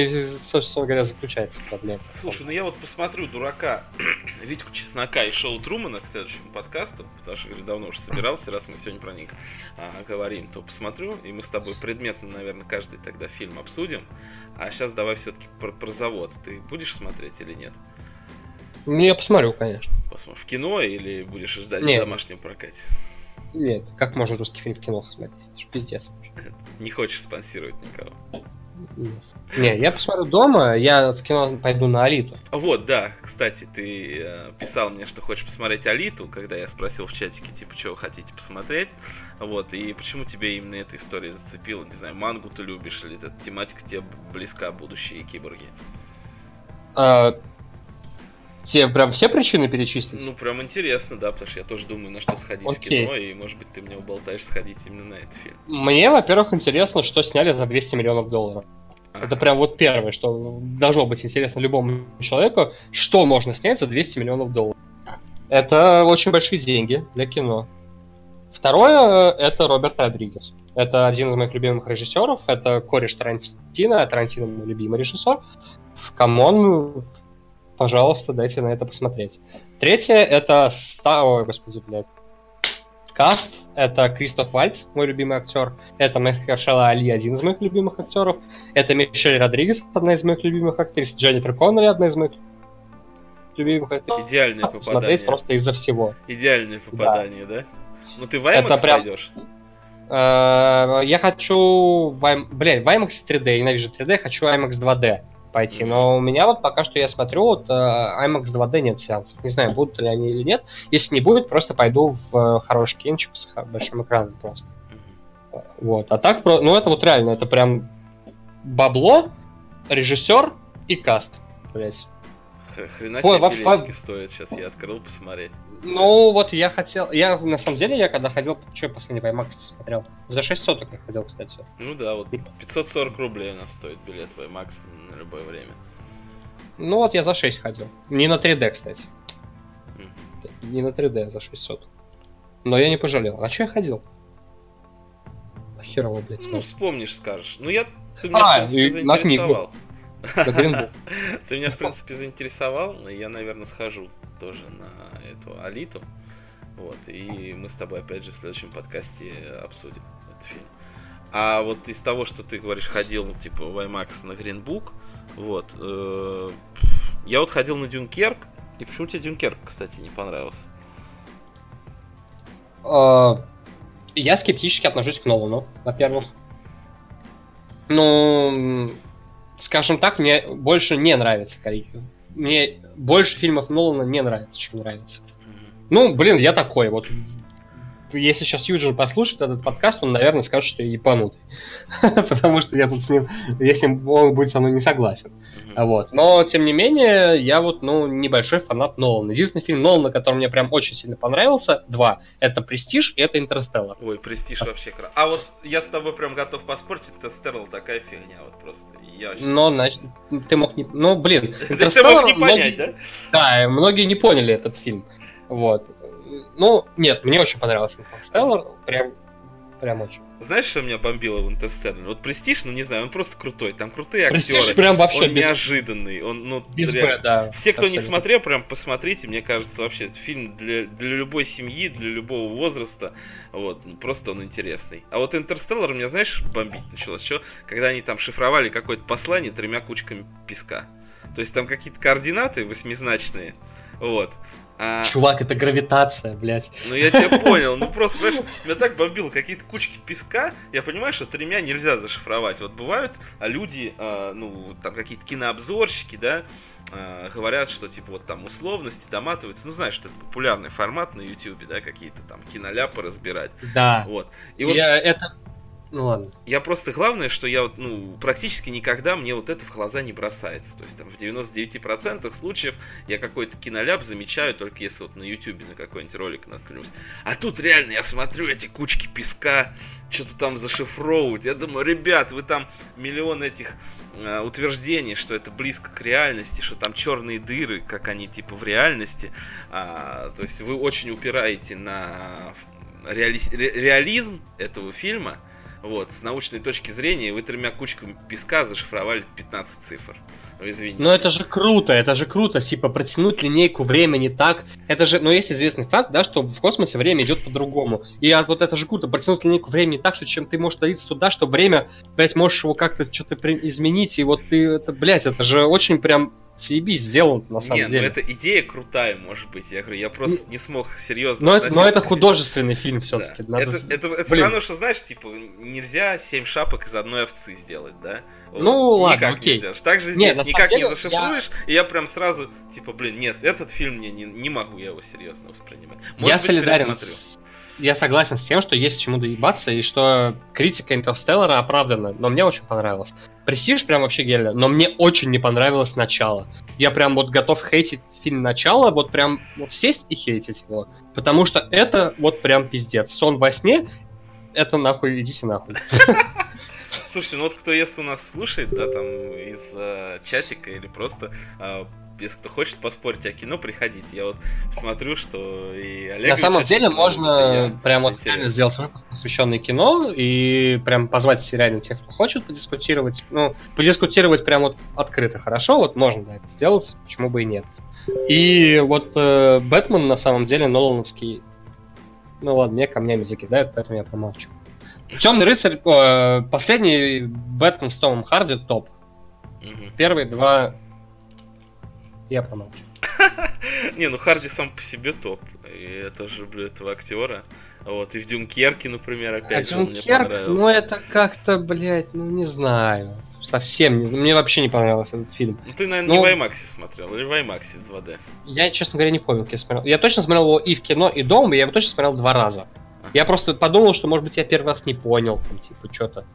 собственно говоря, заключается проблема. Слушай, ну я вот посмотрю дурака [clears throat] Витьку Чеснока и шоу Трумана к следующему подкасту, потому что говорю, давно уже собирался, раз мы сегодня про них а, говорим, то посмотрю, и мы с тобой предметно, наверное, каждый тогда фильм обсудим. А сейчас давай все-таки про, про завод. Ты будешь смотреть или нет? Ну, я посмотрю, конечно. Посмотрим. В кино или будешь ждать Нет. в домашнем прокате? Нет, как можно русский фильм в кино смотреть? Это же пиздец. Не хочешь спонсировать никого? Нет. Не, я посмотрю дома, я в кино пойду на Алиту. Вот, да, кстати, ты э, писал мне, что хочешь посмотреть Алиту, когда я спросил в чатике, типа, вы хотите посмотреть. Вот, и почему тебе именно эта история зацепила? Не знаю, мангу ты любишь, или эта тематика тебе близка, будущие киборги? А, Тебе прям все причины перечислить? Ну, прям интересно, да, потому что я тоже думаю, на что сходить Окей. в кино, и, может быть, ты меня уболтаешь сходить именно на этот фильм. Мне, во-первых, интересно, что сняли за 200 миллионов долларов. Ага. Это прям вот первое, что должно быть интересно любому человеку, что можно снять за 200 миллионов долларов. Это очень большие деньги для кино. Второе — это Роберт Родригес. Это один из моих любимых режиссеров, это кореш Тарантино, Тарантино мой любимый режиссер. Come on, пожалуйста, дайте на это посмотреть. Третье это. Ой, господи, блядь. Каст — это Кристоф Вальц, мой любимый актер. Это Махершала Али, один из моих любимых актеров. Это Мишель Родригес, одна из моих любимых актрис. Дженнифер Коннелли, одна из моих любимых актрис. Идеальное попадание. Смотреть просто из-за всего. Идеальное попадание, да? да? Ну ты в IMAX прям... пойдешь? Э, я хочу... Блядь, в IMAX 3D, я ненавижу 3D, хочу IMAX 2D пойти. Но у меня вот пока что я смотрю, вот э, IMAX 2D нет сеансов. Не знаю, будут ли они или нет. Если не будет, просто пойду в э, хороший кинчик с большим экраном просто. Вот. А так, ну это вот реально, это прям бабло, режиссер и каст. Блять. Хрена себе билетики стоят, сейчас я открыл посмотреть. Ну, вот я хотел... Я, на самом деле, я когда ходил... Что я последний IMAX смотрел? За 6 соток я ходил, кстати. Ну да, вот 540 рублей у нас стоит билет в IMAX на любое время. Ну вот я за 6 ходил. Не на 3D, кстати. Mm. Не на 3D, а за 600. Но я не пожалел. А что я ходил? Херово, блядь. Ну, вспомнишь, скажешь. Ну, я... Ты меня, а, в принципе, заинтересовал. [laughs] Ты меня, в принципе, заинтересовал, но я, наверное, схожу тоже на эту Алиту. Вот, и мы с тобой, опять же, в следующем подкасте обсудим этот фильм. А вот из того, что ты говоришь, ходил, типа, в IMAX на Гринбук, вот, э, я вот ходил на Дюнкерк, и почему тебе Дюнкерк, кстати, не понравился? А, я скептически отношусь к Нолану, во-первых. Ну, скажем так, мне больше не нравится Мне больше фильмов Нолана не нравится, чем нравится. Ну, блин, я такой вот. Если сейчас Юджин послушает этот подкаст, он, наверное, скажет, что я ебанутый. [laughs] Потому что я тут с ним, ним, он будет со мной не согласен. Вот. Но, тем не менее, я вот, ну, небольшой фанат Нолана. Единственный фильм Нолана, который мне прям очень сильно понравился, два. Это «Престиж» и это «Интерстеллар». Ой, «Престиж» вообще круто. А вот я с тобой прям готов поспорить, «Интерстеллар» такая фигня, вот просто. Я Но, значит, ты мог не... Ну, блин, [laughs] Ты мог не понять, да? Да, многие не поняли этот фильм. Вот. Ну, нет, мне очень понравился Интерстеллар, прям, прям очень. Знаешь, что меня бомбило в Интерстелларе? Вот Престиж, ну не знаю, он просто крутой. Там крутые Престиж актеры. прям вообще он без- неожиданный. Он, ну, Без реально- Б, да. Все, кто не абсолютно. смотрел, прям посмотрите. Мне кажется, вообще фильм для, для любой семьи, для любого возраста. Вот, просто он интересный. А вот Интерстеллар меня, знаешь, бомбить началось. Что? Когда они там шифровали какое-то послание тремя кучками песка. То есть там какие-то координаты восьмизначные. Вот. А, Чувак, это гравитация, блядь. ну я тебя [laughs] понял, ну просто, понимаешь, меня так бомбило, какие-то кучки песка, я понимаю, что тремя нельзя зашифровать. Вот бывают а люди, а, ну, там какие-то кинообзорщики, да, а, говорят, что типа вот там условности доматываются, ну знаешь, что это популярный формат на ютубе, да, какие-то там киноляпы разбирать, Да. вот. И вот Я это... Ну ладно. я просто главное, что я ну, практически никогда мне вот это в глаза не бросается. То есть там в 99% случаев я какой-то киноляп замечаю, только если вот на ютубе на какой-нибудь ролик наткнусь. А тут реально я смотрю эти кучки песка, что-то там зашифровывать. Я думаю, ребят, вы там миллион этих э, утверждений, что это близко к реальности, что там черные дыры, как они типа в реальности. А, то есть вы очень упираете на реали- ре- реализм этого фильма. Вот, с научной точки зрения вы тремя кучками песка зашифровали 15 цифр. Ну, извините. Но это же круто, это же круто, типа протянуть линейку времени так. Это же, ну есть известный факт, да, что в космосе время идет по-другому. И а, вот это же круто, протянуть линейку времени так, что чем ты можешь давиться туда, что время, блядь, можешь его как-то что-то изменить, и вот ты, это, блядь, это же очень прям съебись сделан на самом Не, ну деле. эта идея крутая, может быть. Я говорю, я просто не смог серьезно. Но, это, но это художественный фильм Да. все-таки. Это, это, это все равно, что знаешь, типа, нельзя семь шапок из одной овцы сделать, да? Вот. Ну, ладно, никак окей. не сделаешь. Так же Не, здесь самом никак не деле, зашифруешь, и я прям сразу, типа, блин, нет, этот фильм мне не, не могу я его серьезно воспринимать. Может я быть, солидарен. пересмотрю. Я согласен с тем, что есть чему доебаться, и что критика Интерстеллара оправдана, но мне очень понравилось. Престиж прям вообще гениально, но мне очень не понравилось начало. Я прям вот готов хейтить фильм начало, вот прям вот сесть и хейтить его. Потому что это вот прям пиздец. Сон во сне, это нахуй, идите нахуй. Слушайте, ну вот кто если у нас слушает, да, там из э, чатика или просто э, если кто хочет поспорить о кино, приходите. Я вот смотрю, что и Олег На самом деле можно прям вот реально сделать выпуск, посвященный кино, и прям позвать реально тех, кто хочет подискутировать. Ну, подискутировать прям вот открыто хорошо, вот можно да, это сделать, почему бы и нет. И вот э, Бэтмен на самом деле Нолановский, ну ладно, мне камнями закидают, поэтому я промолчу. Темный рыцарь, э, последний Бэтмен с Томом Харди топ. Мгм. Первые два я промолчу. [laughs] Не, ну Харди сам по себе топ. И я тоже люблю этого актера. Вот, и в Дюнкерке, например, опять же, он мне Дюнкерк, понравился. ну это как-то, блядь, ну не знаю. Совсем не знаю. Мне вообще не понравился этот фильм. Ну ты, наверное, Ну- не в IMAX смотрел, или в IMAX в 2D. Я, честно говоря, не помню, как я смотрел. Я точно смотрел его и в кино, и дома, и я его точно смотрел два раза. Я просто подумал, что, может быть, я первый раз не понял, там, типа, что-то.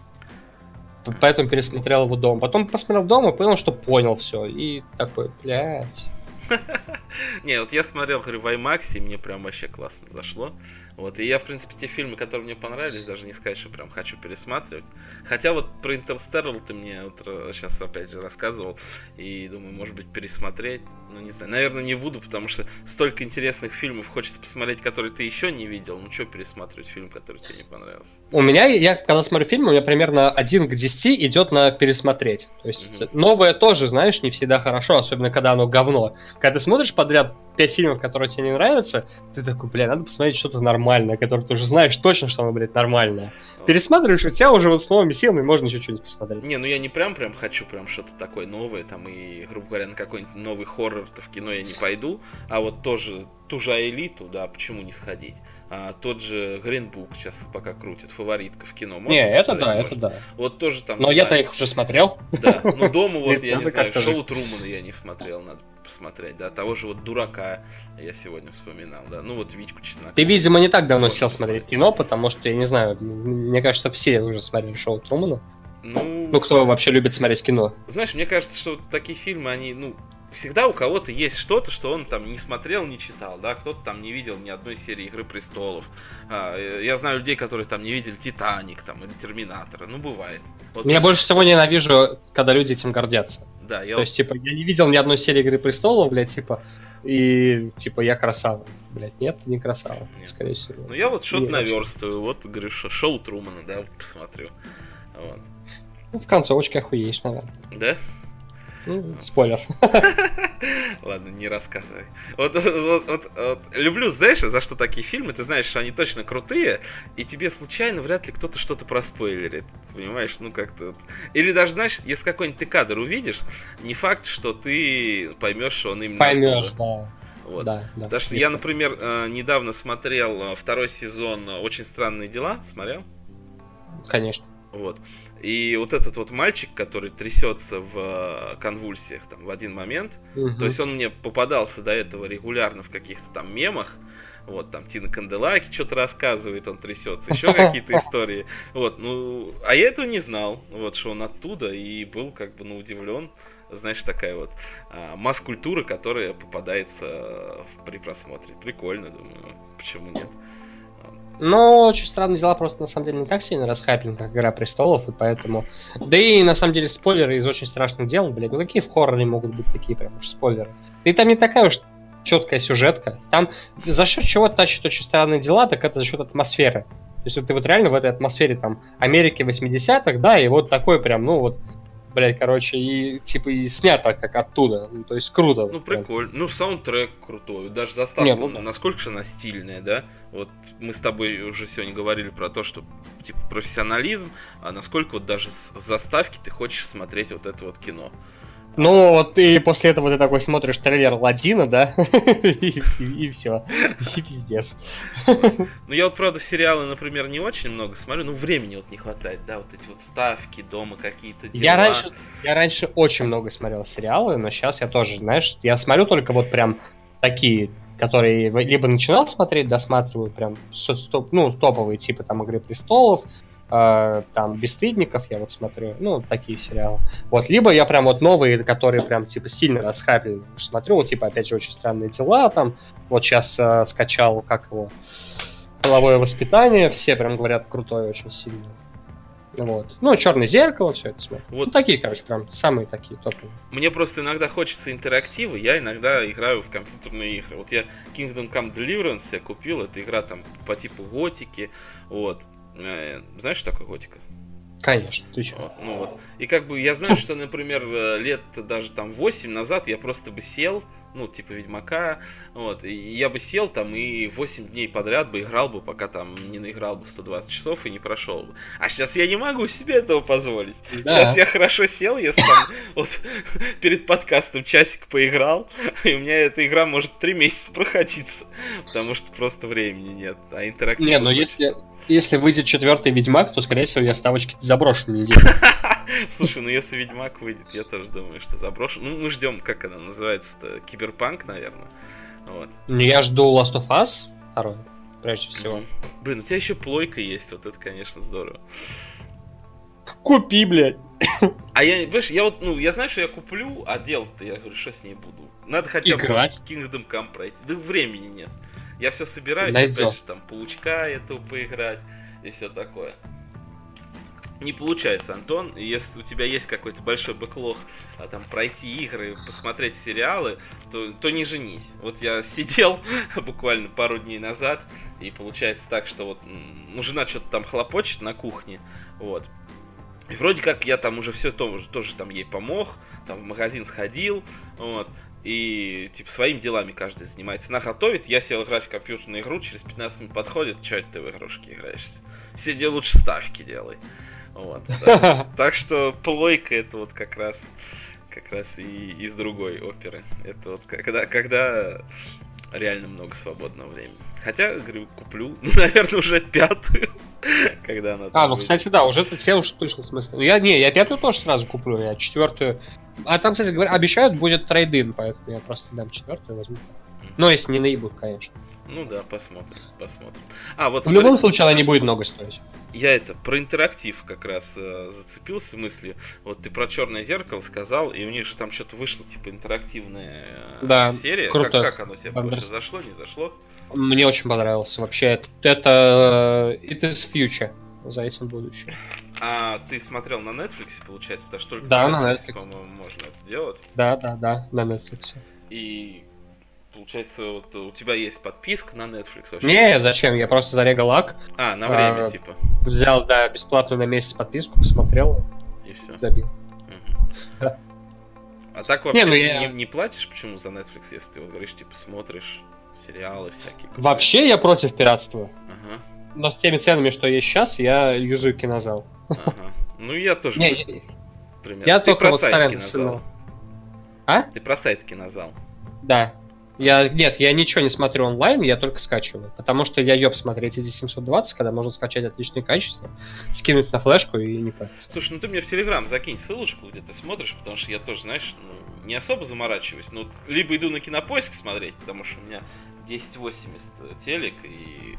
Поэтому пересмотрел его дома. Потом посмотрел дома и понял, что понял все. И такой, блядь. [laughs] Не, вот я смотрел, говорю, в IMAX, и мне прям вообще классно зашло. Вот, и я, в принципе, те фильмы, которые мне понравились, даже не сказать, что прям хочу пересматривать. Хотя вот про Интерстеллар ты мне вот сейчас опять же рассказывал, и думаю, может быть, пересмотреть. Ну, не знаю, наверное, не буду, потому что столько интересных фильмов хочется посмотреть, которые ты еще не видел. Ну, что пересматривать фильм, который тебе не понравился? У меня, я когда смотрю фильм, у меня примерно 1 к 10 идет на пересмотреть. То есть Мгм. новое тоже, знаешь, не всегда хорошо, особенно когда оно говно. Когда ты смотришь подряд 5 фильмов, которые тебе не нравятся, ты такой, бля, надо посмотреть что-то нормальное, которое ты уже знаешь точно, что оно, блядь, нормальное. Пересматриваешь, у тебя уже вот с новыми силами можно еще что-нибудь посмотреть. Не, ну я не прям прям хочу прям что-то такое новое, там и, грубо говоря, на какой-нибудь новый хоррор-то в кино я не пойду, а вот тоже ту же элиту, да, почему не сходить? А, тот же Book сейчас пока крутит, фаворитка в кино. Можно не, это да, Можно. это да. Вот тоже там. Но я-то их уже смотрел. Да, ну дома вот, [laughs] я не знаю, шоу. Трумана я не смотрел, надо посмотреть, да, того же вот Дурака я сегодня вспоминал, да. Ну вот Витьку Чеснока. Ты, видимо, не так давно сел смотреть кино, потому что, я не знаю, мне кажется, все уже смотрели шоу Трумана. Ну, ну, кто вообще любит смотреть кино? Знаешь, мне кажется, что такие фильмы, они, ну, всегда у кого-то есть что-то, что он там не смотрел, не читал, да, кто-то там не видел ни одной серии Игры престолов. А, я знаю людей, которые там не видели Титаник там или Терминатора. Ну, бывает. Вот Меня больше всего ненавижу, когда люди этим гордятся. Да, я... То есть, типа, я не видел ни одной серии Игры престолов, блядь, типа, и, типа, я красава. Блядь, нет, не красава, нет. скорее всего. Ну, я вот что-то наверстываю, вот, говорю, шоу Трумана, да, вот посмотрю. Вот. Ну, в концовочке охуеешь, наверное. Да? Ну, спойлер. [laughs] Ладно, не рассказывай. Вот, вот, вот, вот, люблю, знаешь, за что такие фильмы, ты знаешь, что они точно крутые, и тебе случайно вряд ли кто-то что-то проспойлерит. Понимаешь, ну как-то. Или даже, знаешь, если какой-нибудь ты кадр увидишь, не факт, что ты поймешь, что он именно. Поймешь, да. Вот. Да, да. Потому что я, например, э, недавно смотрел э, второй сезон «Очень странные дела». Смотрел? Конечно. Вот. И вот этот вот мальчик, который трясется в э, конвульсиях там в один момент, угу. то есть он мне попадался до этого регулярно в каких-то там мемах, вот, там Тина Канделаки что-то рассказывает, он трясется, еще [laughs] какие-то истории. Вот, ну, а я этого не знал, вот, что он оттуда, и был как бы, ну, удивлен. Знаешь, такая вот а, масс-культура, которая попадается при просмотре. Прикольно, думаю, почему нет. Но очень странные дела просто на самом деле не так сильно расхайплены, как Игра престолов, и поэтому. Да и на самом деле спойлеры из очень страшных дел, блядь, ну какие в хорроре могут быть такие прям уж спойлеры? Да и там не такая уж четкая сюжетка. Там за счет чего тащит очень странные дела, так это за счет атмосферы. То есть вот ты вот реально в этой атмосфере там Америки 80-х, да, и вот такой прям, ну вот блядь, короче, и типа и снято как оттуда. Ну, то есть круто. Ну, прикольно. Ну, саундтрек крутой. Даже заставка, Не, ну, ну, насколько же она стильная, да? Вот мы с тобой уже сегодня говорили про то, что типа профессионализм, а насколько вот даже с заставки ты хочешь смотреть вот это вот кино. Ну, вот и после этого ты такой смотришь трейлер Ладина, да? [laughs] и, и, и все. И пиздец. Ну, я вот, правда, сериалы, например, не очень много смотрю, ну, времени вот не хватает, да, вот эти вот ставки дома какие-то дела. Я раньше, я раньше очень много смотрел сериалы, но сейчас я тоже, знаешь, я смотрю только вот прям такие, которые либо начинал смотреть, досматриваю прям ну, топовые, типа там Игры престолов, э, там Бесстыдников я вот смотрю, ну, такие сериалы. Вот, либо я прям вот новые, которые прям типа сильно расхайплены, смотрю, вот, типа, опять же, очень странные дела там. Вот сейчас э, скачал, как его, половое воспитание, все прям говорят крутое очень сильно. Вот. Ну, черное зеркало, все это смотрю. Вот. Ну, такие, короче, прям самые такие топовые. Мне просто иногда хочется интерактива, я иногда играю в компьютерные игры. Вот я Kingdom Come Deliverance я купил, это игра там по типу готики, вот. Э, знаешь, что такое готика? Конечно, ты что? Вот, ну вот. И как бы я знаю, что, например, э, лет даже там 8 назад я просто бы сел, ну, типа Ведьмака, вот, и я бы сел там и 8 дней подряд бы играл бы, пока там не наиграл бы 120 часов и не прошел бы. А сейчас я не могу себе этого позволить. Да. Сейчас я хорошо сел, если там [laughs] вот перед подкастом часик поиграл, и у меня эта игра может 3 месяца проходиться, потому что просто времени нет, а интерактив. Не, но если если выйдет четвертый Ведьмак, то, скорее всего, я ставочки заброшу на неделю. [laughs] Слушай, ну если Ведьмак выйдет, я тоже думаю, что заброшу. Ну, мы ждем, как она называется-то, Киберпанк, наверное. Вот. Ну, я жду Last of Us второй, прежде всего. Блин, у тебя еще плойка есть, вот это, конечно, здорово. Купи, блядь. А я, понимаешь, я вот, ну, я знаю, что я куплю, а делать-то я говорю, что с ней буду. Надо хотя бы Kingdom Come пройти. Да времени нет. Я все собираюсь, Найдем. опять же, там, паучка этого поиграть и все такое. Не получается, Антон. Если у тебя есть какой-то большой бэклог, а там пройти игры, посмотреть сериалы, то, то не женись. Вот я [laughs] сидел буквально пару дней назад, и получается так, что вот ну, жена что-то там хлопочет на кухне, вот. И вроде как я там уже все тоже, тоже там ей помог, там в магазин сходил, вот и типа своими делами каждый занимается. Она готовит, я сел играть в компьютерную игру, через 15 минут подходит, что это ты в игрушки играешься? Сиди лучше ставки делай. Вот. Так, [laughs] так что плойка это вот как раз как раз и из другой оперы. Это вот когда, когда реально много свободного времени. Хотя, говорю, куплю, [laughs] наверное, уже пятую, [laughs] когда она... А, ну, кстати, да, уже ты все уж слышал смысл. Я, не, я пятую тоже сразу куплю, я четвертую... А там, кстати говоря, обещают, будет трейдин, поэтому я просто дам четвертую возьму. Ну, если не наебут, конечно. Ну да, посмотрим, посмотрим. А, вот В любом случае, она не будет много стоить. я это про интерактив как раз э, зацепился мыслью. Вот ты про черное зеркало сказал, и у них же там что-то вышло, типа интерактивная э, Да, серия. круто. Как, как оно тебе Бандерс. больше зашло, не зашло? Мне очень понравился вообще. Это э, It is Future. За этим будущее. А ты смотрел на Netflix, получается, потому что только Да, на Netflix, Netflix. по-моему, можно это делать. Да, да, да, на Netflix. И получается, вот у тебя есть подписка на Netflix вообще? Не, зачем? Я просто зарегал лак, А, на время, А, типа. взял, да, бесплатную на месяц подписку, посмотрел, И все. забил. А так вообще Не, ну не, я- не платишь почему за Netflix, если ты вот говоришь, типа, смотришь сериалы всякие? Вообще я против пиратства. Ага, Но с теми ценами, что есть сейчас, я юзаю кинозал. ага. Ну, я тоже Не, я- примерно. я ты только про вот сайт кинозал. А? Ты про сайт кинозал. Да. Я, нет, я ничего не смотрю онлайн, я только скачиваю. Потому что я ёб смотреть эти 720, когда можно скачать отличное качество, скинуть на флешку и не париться. Слушай, ну ты мне в Телеграм закинь ссылочку, где ты смотришь, потому что я тоже, знаешь, ну, не особо заморачиваюсь. Ну, либо иду на кинопоиск смотреть, потому что у меня 1080 телек, и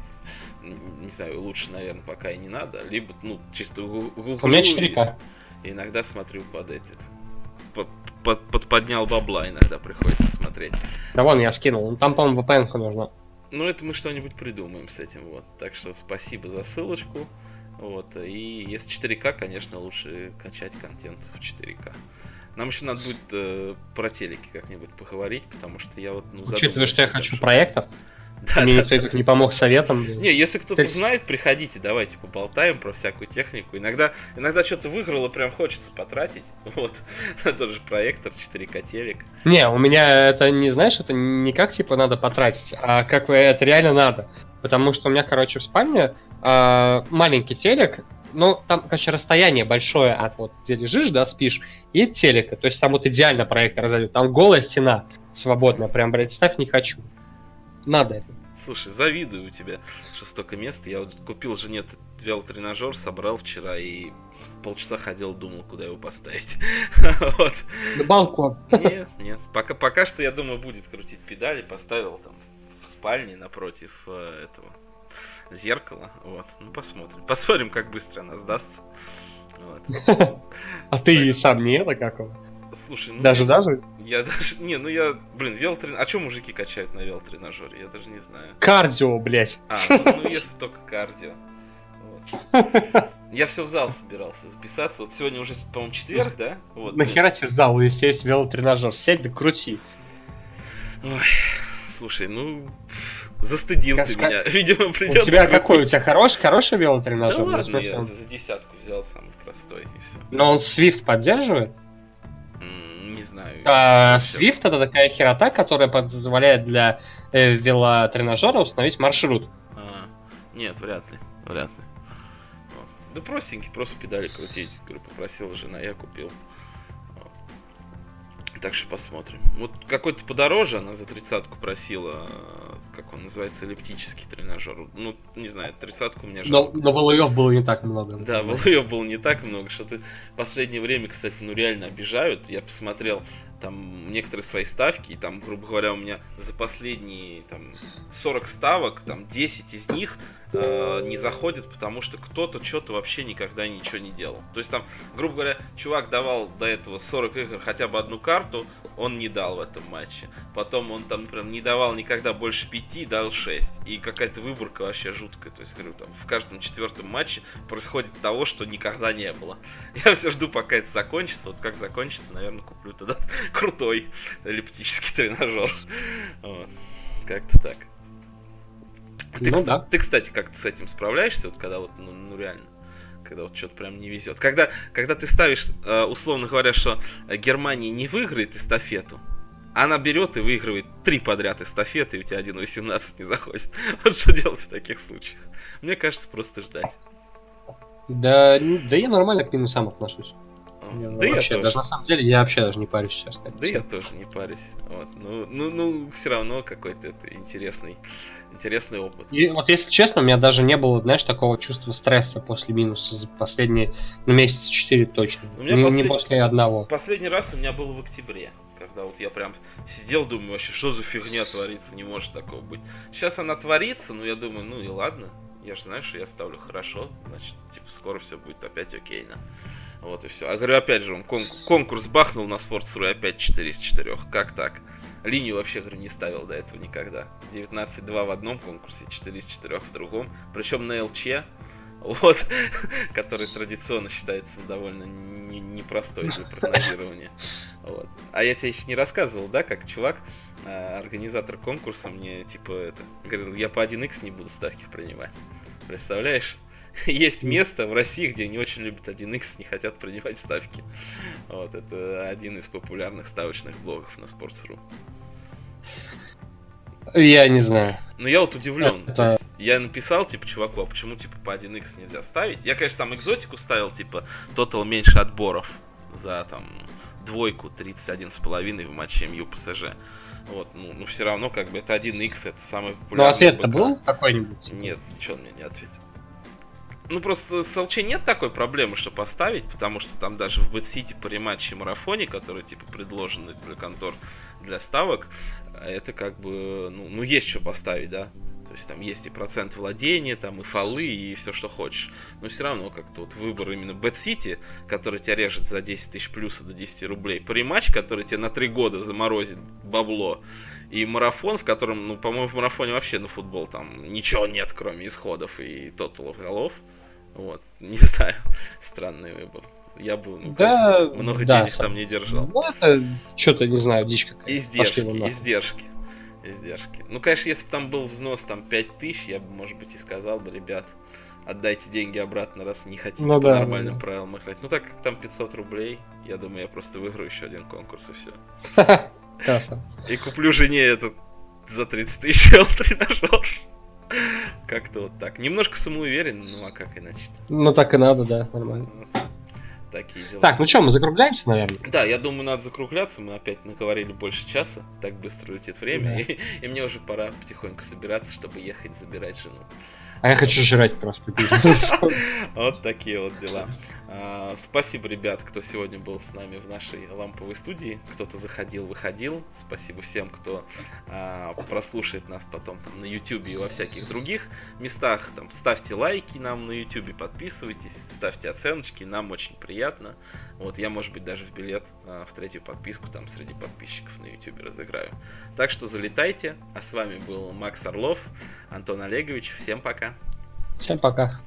не знаю, лучше, наверное, пока и не надо. Либо, ну, чисто гу- гуглю У меня и- 4К. И иногда смотрю под этот. Под, под, под- поднял бабла иногда приходится смотреть. Да вон, я скинул. Ну, Там, по-моему, VPN нужно. Ну, это мы что-нибудь придумаем с этим, вот. Так что спасибо за ссылочку. Вот. И если 4К, конечно, лучше качать контент в 4К. Нам еще надо будет э, про телеки как-нибудь поговорить, потому что я вот, ну, Учитывая, что я хочу что- проектов, [laughs] Да, мне да, никто да. тут не помог советом. Не, если кто-то Так- знает, приходите, давайте поболтаем про всякую технику. Иногда, иногда что-то выиграло, прям хочется потратить. [laughs] Вот. На тот же проектор, 4К телек. Не, у меня это не, знаешь, это не как типа надо потратить, а как это реально надо. Потому что у меня, короче, в спальне а, маленький телек, ну, там, короче, расстояние большое от вот, где лежишь, да, спишь, и телека. То есть там вот идеально проектор разойдет. Там голая стена свободная, прям представь не хочу. Надо это. Слушай, завидую у тебя, что столько места. Я вот купил жене велотренажер, собрал вчера и полчаса ходил, думал, куда его поставить. [laughs] Вот. На балкон. Нет, нет. Пока, пока что, я думаю, будет крутить педали. Поставил там в спальне напротив э, этого зеркала. Вот. Ну, посмотрим. Посмотрим, как быстро она сдастся. Вот. [laughs] А ты сам не это как его? Слушай, ну... Даже даже? Я даже... Не, ну я... Блин, велотренажер... А что мужики качают на велотренажере? Я даже не знаю. Кардио, блядь. А, ну, ну, если только кардио. Вот. Я все в зал собирался записаться. Вот сегодня уже, по-моему, четверг, да? Вот. Нахера тебе зал, если есть велотренажер? Сядь да крути. Слушай, ну... Застыдил Как ты меня. [laughs] Видимо, У придется... тебя какой? У крутить. тебя хороший, хороший Да велотренажер? В ладно, я за десятку взял самый простой и все. Но он Swift поддерживает? Знаю. А. Swift это такая херота, которая позволяет для э, велотренажера установить маршрут. А, нет, вряд ли. Вряд ли. Да простенький, просто педали крутить. Говорю, попросила жена, я купил. Так что посмотрим. Вот какой-то подороже она за тридцатку просила, э, как он называется, эллиптический тренажер. Ну, не знаю, тридцатку мне Но, жалко. но валуев было не так много. Да, валуев было не так много, что-то в последнее время, кстати, ну реально обижают. Я посмотрел там некоторые свои ставки, и там, грубо говоря, у меня за последние там 40 ставок, там 10 из них э, не заходят, потому что кто-то что-то вообще никогда ничего не делал. То есть там, грубо говоря, чувак давал до этого 40 игр хотя бы одну карту, он не дал в этом матче. Потом он там, например, не давал никогда больше 5, дал 6. И какая-то выборка вообще жуткая. То есть, говорю, там в каждом четвертом матче происходит того, что никогда не было. [laughs] Я все жду, пока это закончится. Вот как закончится, наверное, куплю тогда [laughs] крутой эллиптический тренажер. Вот. Как-то так. Ты, Ну да. ты, кстати, как-то с этим справляешься, вот когда вот, ну, ну, реально, когда вот что-то прям не везет. Когда, когда ты ставишь, э, условно говоря, что Германия не выиграет эстафету, она берет и выигрывает три подряд эстафеты, и у тебя 1.18 не заходит. [laughs] Вот что делать в таких случаях? Мне кажется, просто ждать. Да, да я нормально к минусам отношусь. Я да я вообще, тоже. даже на самом деле я вообще даже не парюсь сейчас. так. Да я тоже не парюсь. Вот. Ну, ну, ну, все равно какой-то это интересный, интересный опыт. И вот если честно, у меня даже не было, знаешь, такого чувства стресса после минуса за последние ну, месяца 4 точно. У меня не, не послед- после одного. Последний раз у меня был в октябре, Тогда вот я прям сидел, думаю, вообще, что за фигня творится, не может такого быть. Сейчас она творится, но я думаю, ну и ладно, я же знаю, что я ставлю хорошо, значит, типа, скоро все будет опять окейно. Вот и все. А говорю, опять же, он конкурс бахнул на и опять 4 из 4. Как так? Линию вообще, говорю, не ставил до этого никогда. 19-2 в одном конкурсе, 4 из 4 в другом. Причем на ЛЧ, вот, [laughs] который традиционно считается довольно непростой для прогнозирования. Вот. А я тебе еще не рассказывал, да, как чувак, а, организатор конкурса мне, типа, это, говорил, я по 1x не буду ставки принимать. Представляешь? [laughs] Есть место в России, где не очень любят 1x, не хотят принимать ставки. Вот, это один из популярных ставочных блогов на Sports.ru. Я не знаю. Ну я вот удивлен. Это... я написал, типа, чуваку, а почему, типа, по 1x нельзя ставить? Я, конечно, там экзотику ставил, типа, тотал меньше отборов за, там, двойку 31,5 в матче МЮ ПСЖ. Вот, ну, ну все равно, как бы, это 1x, это самый популярный Ну, ответ-то был какой-нибудь? Нет, что он мне не ответил. Ну, просто с ЛЧ нет такой проблемы, что поставить, потому что там даже в Бетсити, париматче, марафоне, который, типа, предложены для контор для ставок, это как бы, ну, ну есть что поставить, да. То есть там есть и процент владения, там и фолы, и все, что хочешь. Но все равно как-то вот выбор именно City, который тебя режет за 10 тысяч плюса до 10 рублей, париматч, который тебе на 3 года заморозит бабло, и марафон, в котором, ну, по-моему, в марафоне вообще на футбол там ничего нет, кроме исходов и тоталов голов. Вот, [laughs] не знаю, странный выбор. Я бы ну, да, много да, денег сам. там не держал. Ну, это что-то, не знаю, дичь какая-то. Издержки, издержки. Издержки. Ну, конечно, если бы там был взнос там 5000, я бы, может быть, и сказал бы, ребят, отдайте деньги обратно, раз не хотите ну, по да, нормальным да. правилам играть. Ну, так как там 500 рублей, я думаю, я просто выиграю еще один конкурс и все. [laughs] И куплю жене этот за 30 тысяч тренажер. Как-то вот так. Немножко самоуверен, ну а как иначе? -то? Ну так и надо, да, нормально. Такие дела. Так, ну что, мы закругляемся, наверное? Да, я думаю, надо закругляться. Мы опять наговорили больше часа. Так быстро летит время. Да. И, [laughs] и мне уже пора потихоньку собираться, чтобы ехать забирать жену. А я хочу жрать просто. [laughs] Вот такие вот дела. А, спасибо, ребят, кто сегодня был с нами в нашей ламповой студии. Кто-то заходил, выходил. Спасибо всем, кто а, прослушает нас потом там, на YouTube и во всяких других местах. Там, ставьте лайки нам на YouTube, подписывайтесь, ставьте оценочки, нам очень приятно. Вот, я, может быть, даже в билет а, в третью подписку там среди подписчиков на YouTube разыграю. Так что залетайте. А с вами был Макс Орлов, Антон Олегович. Всем пока. Всем пока.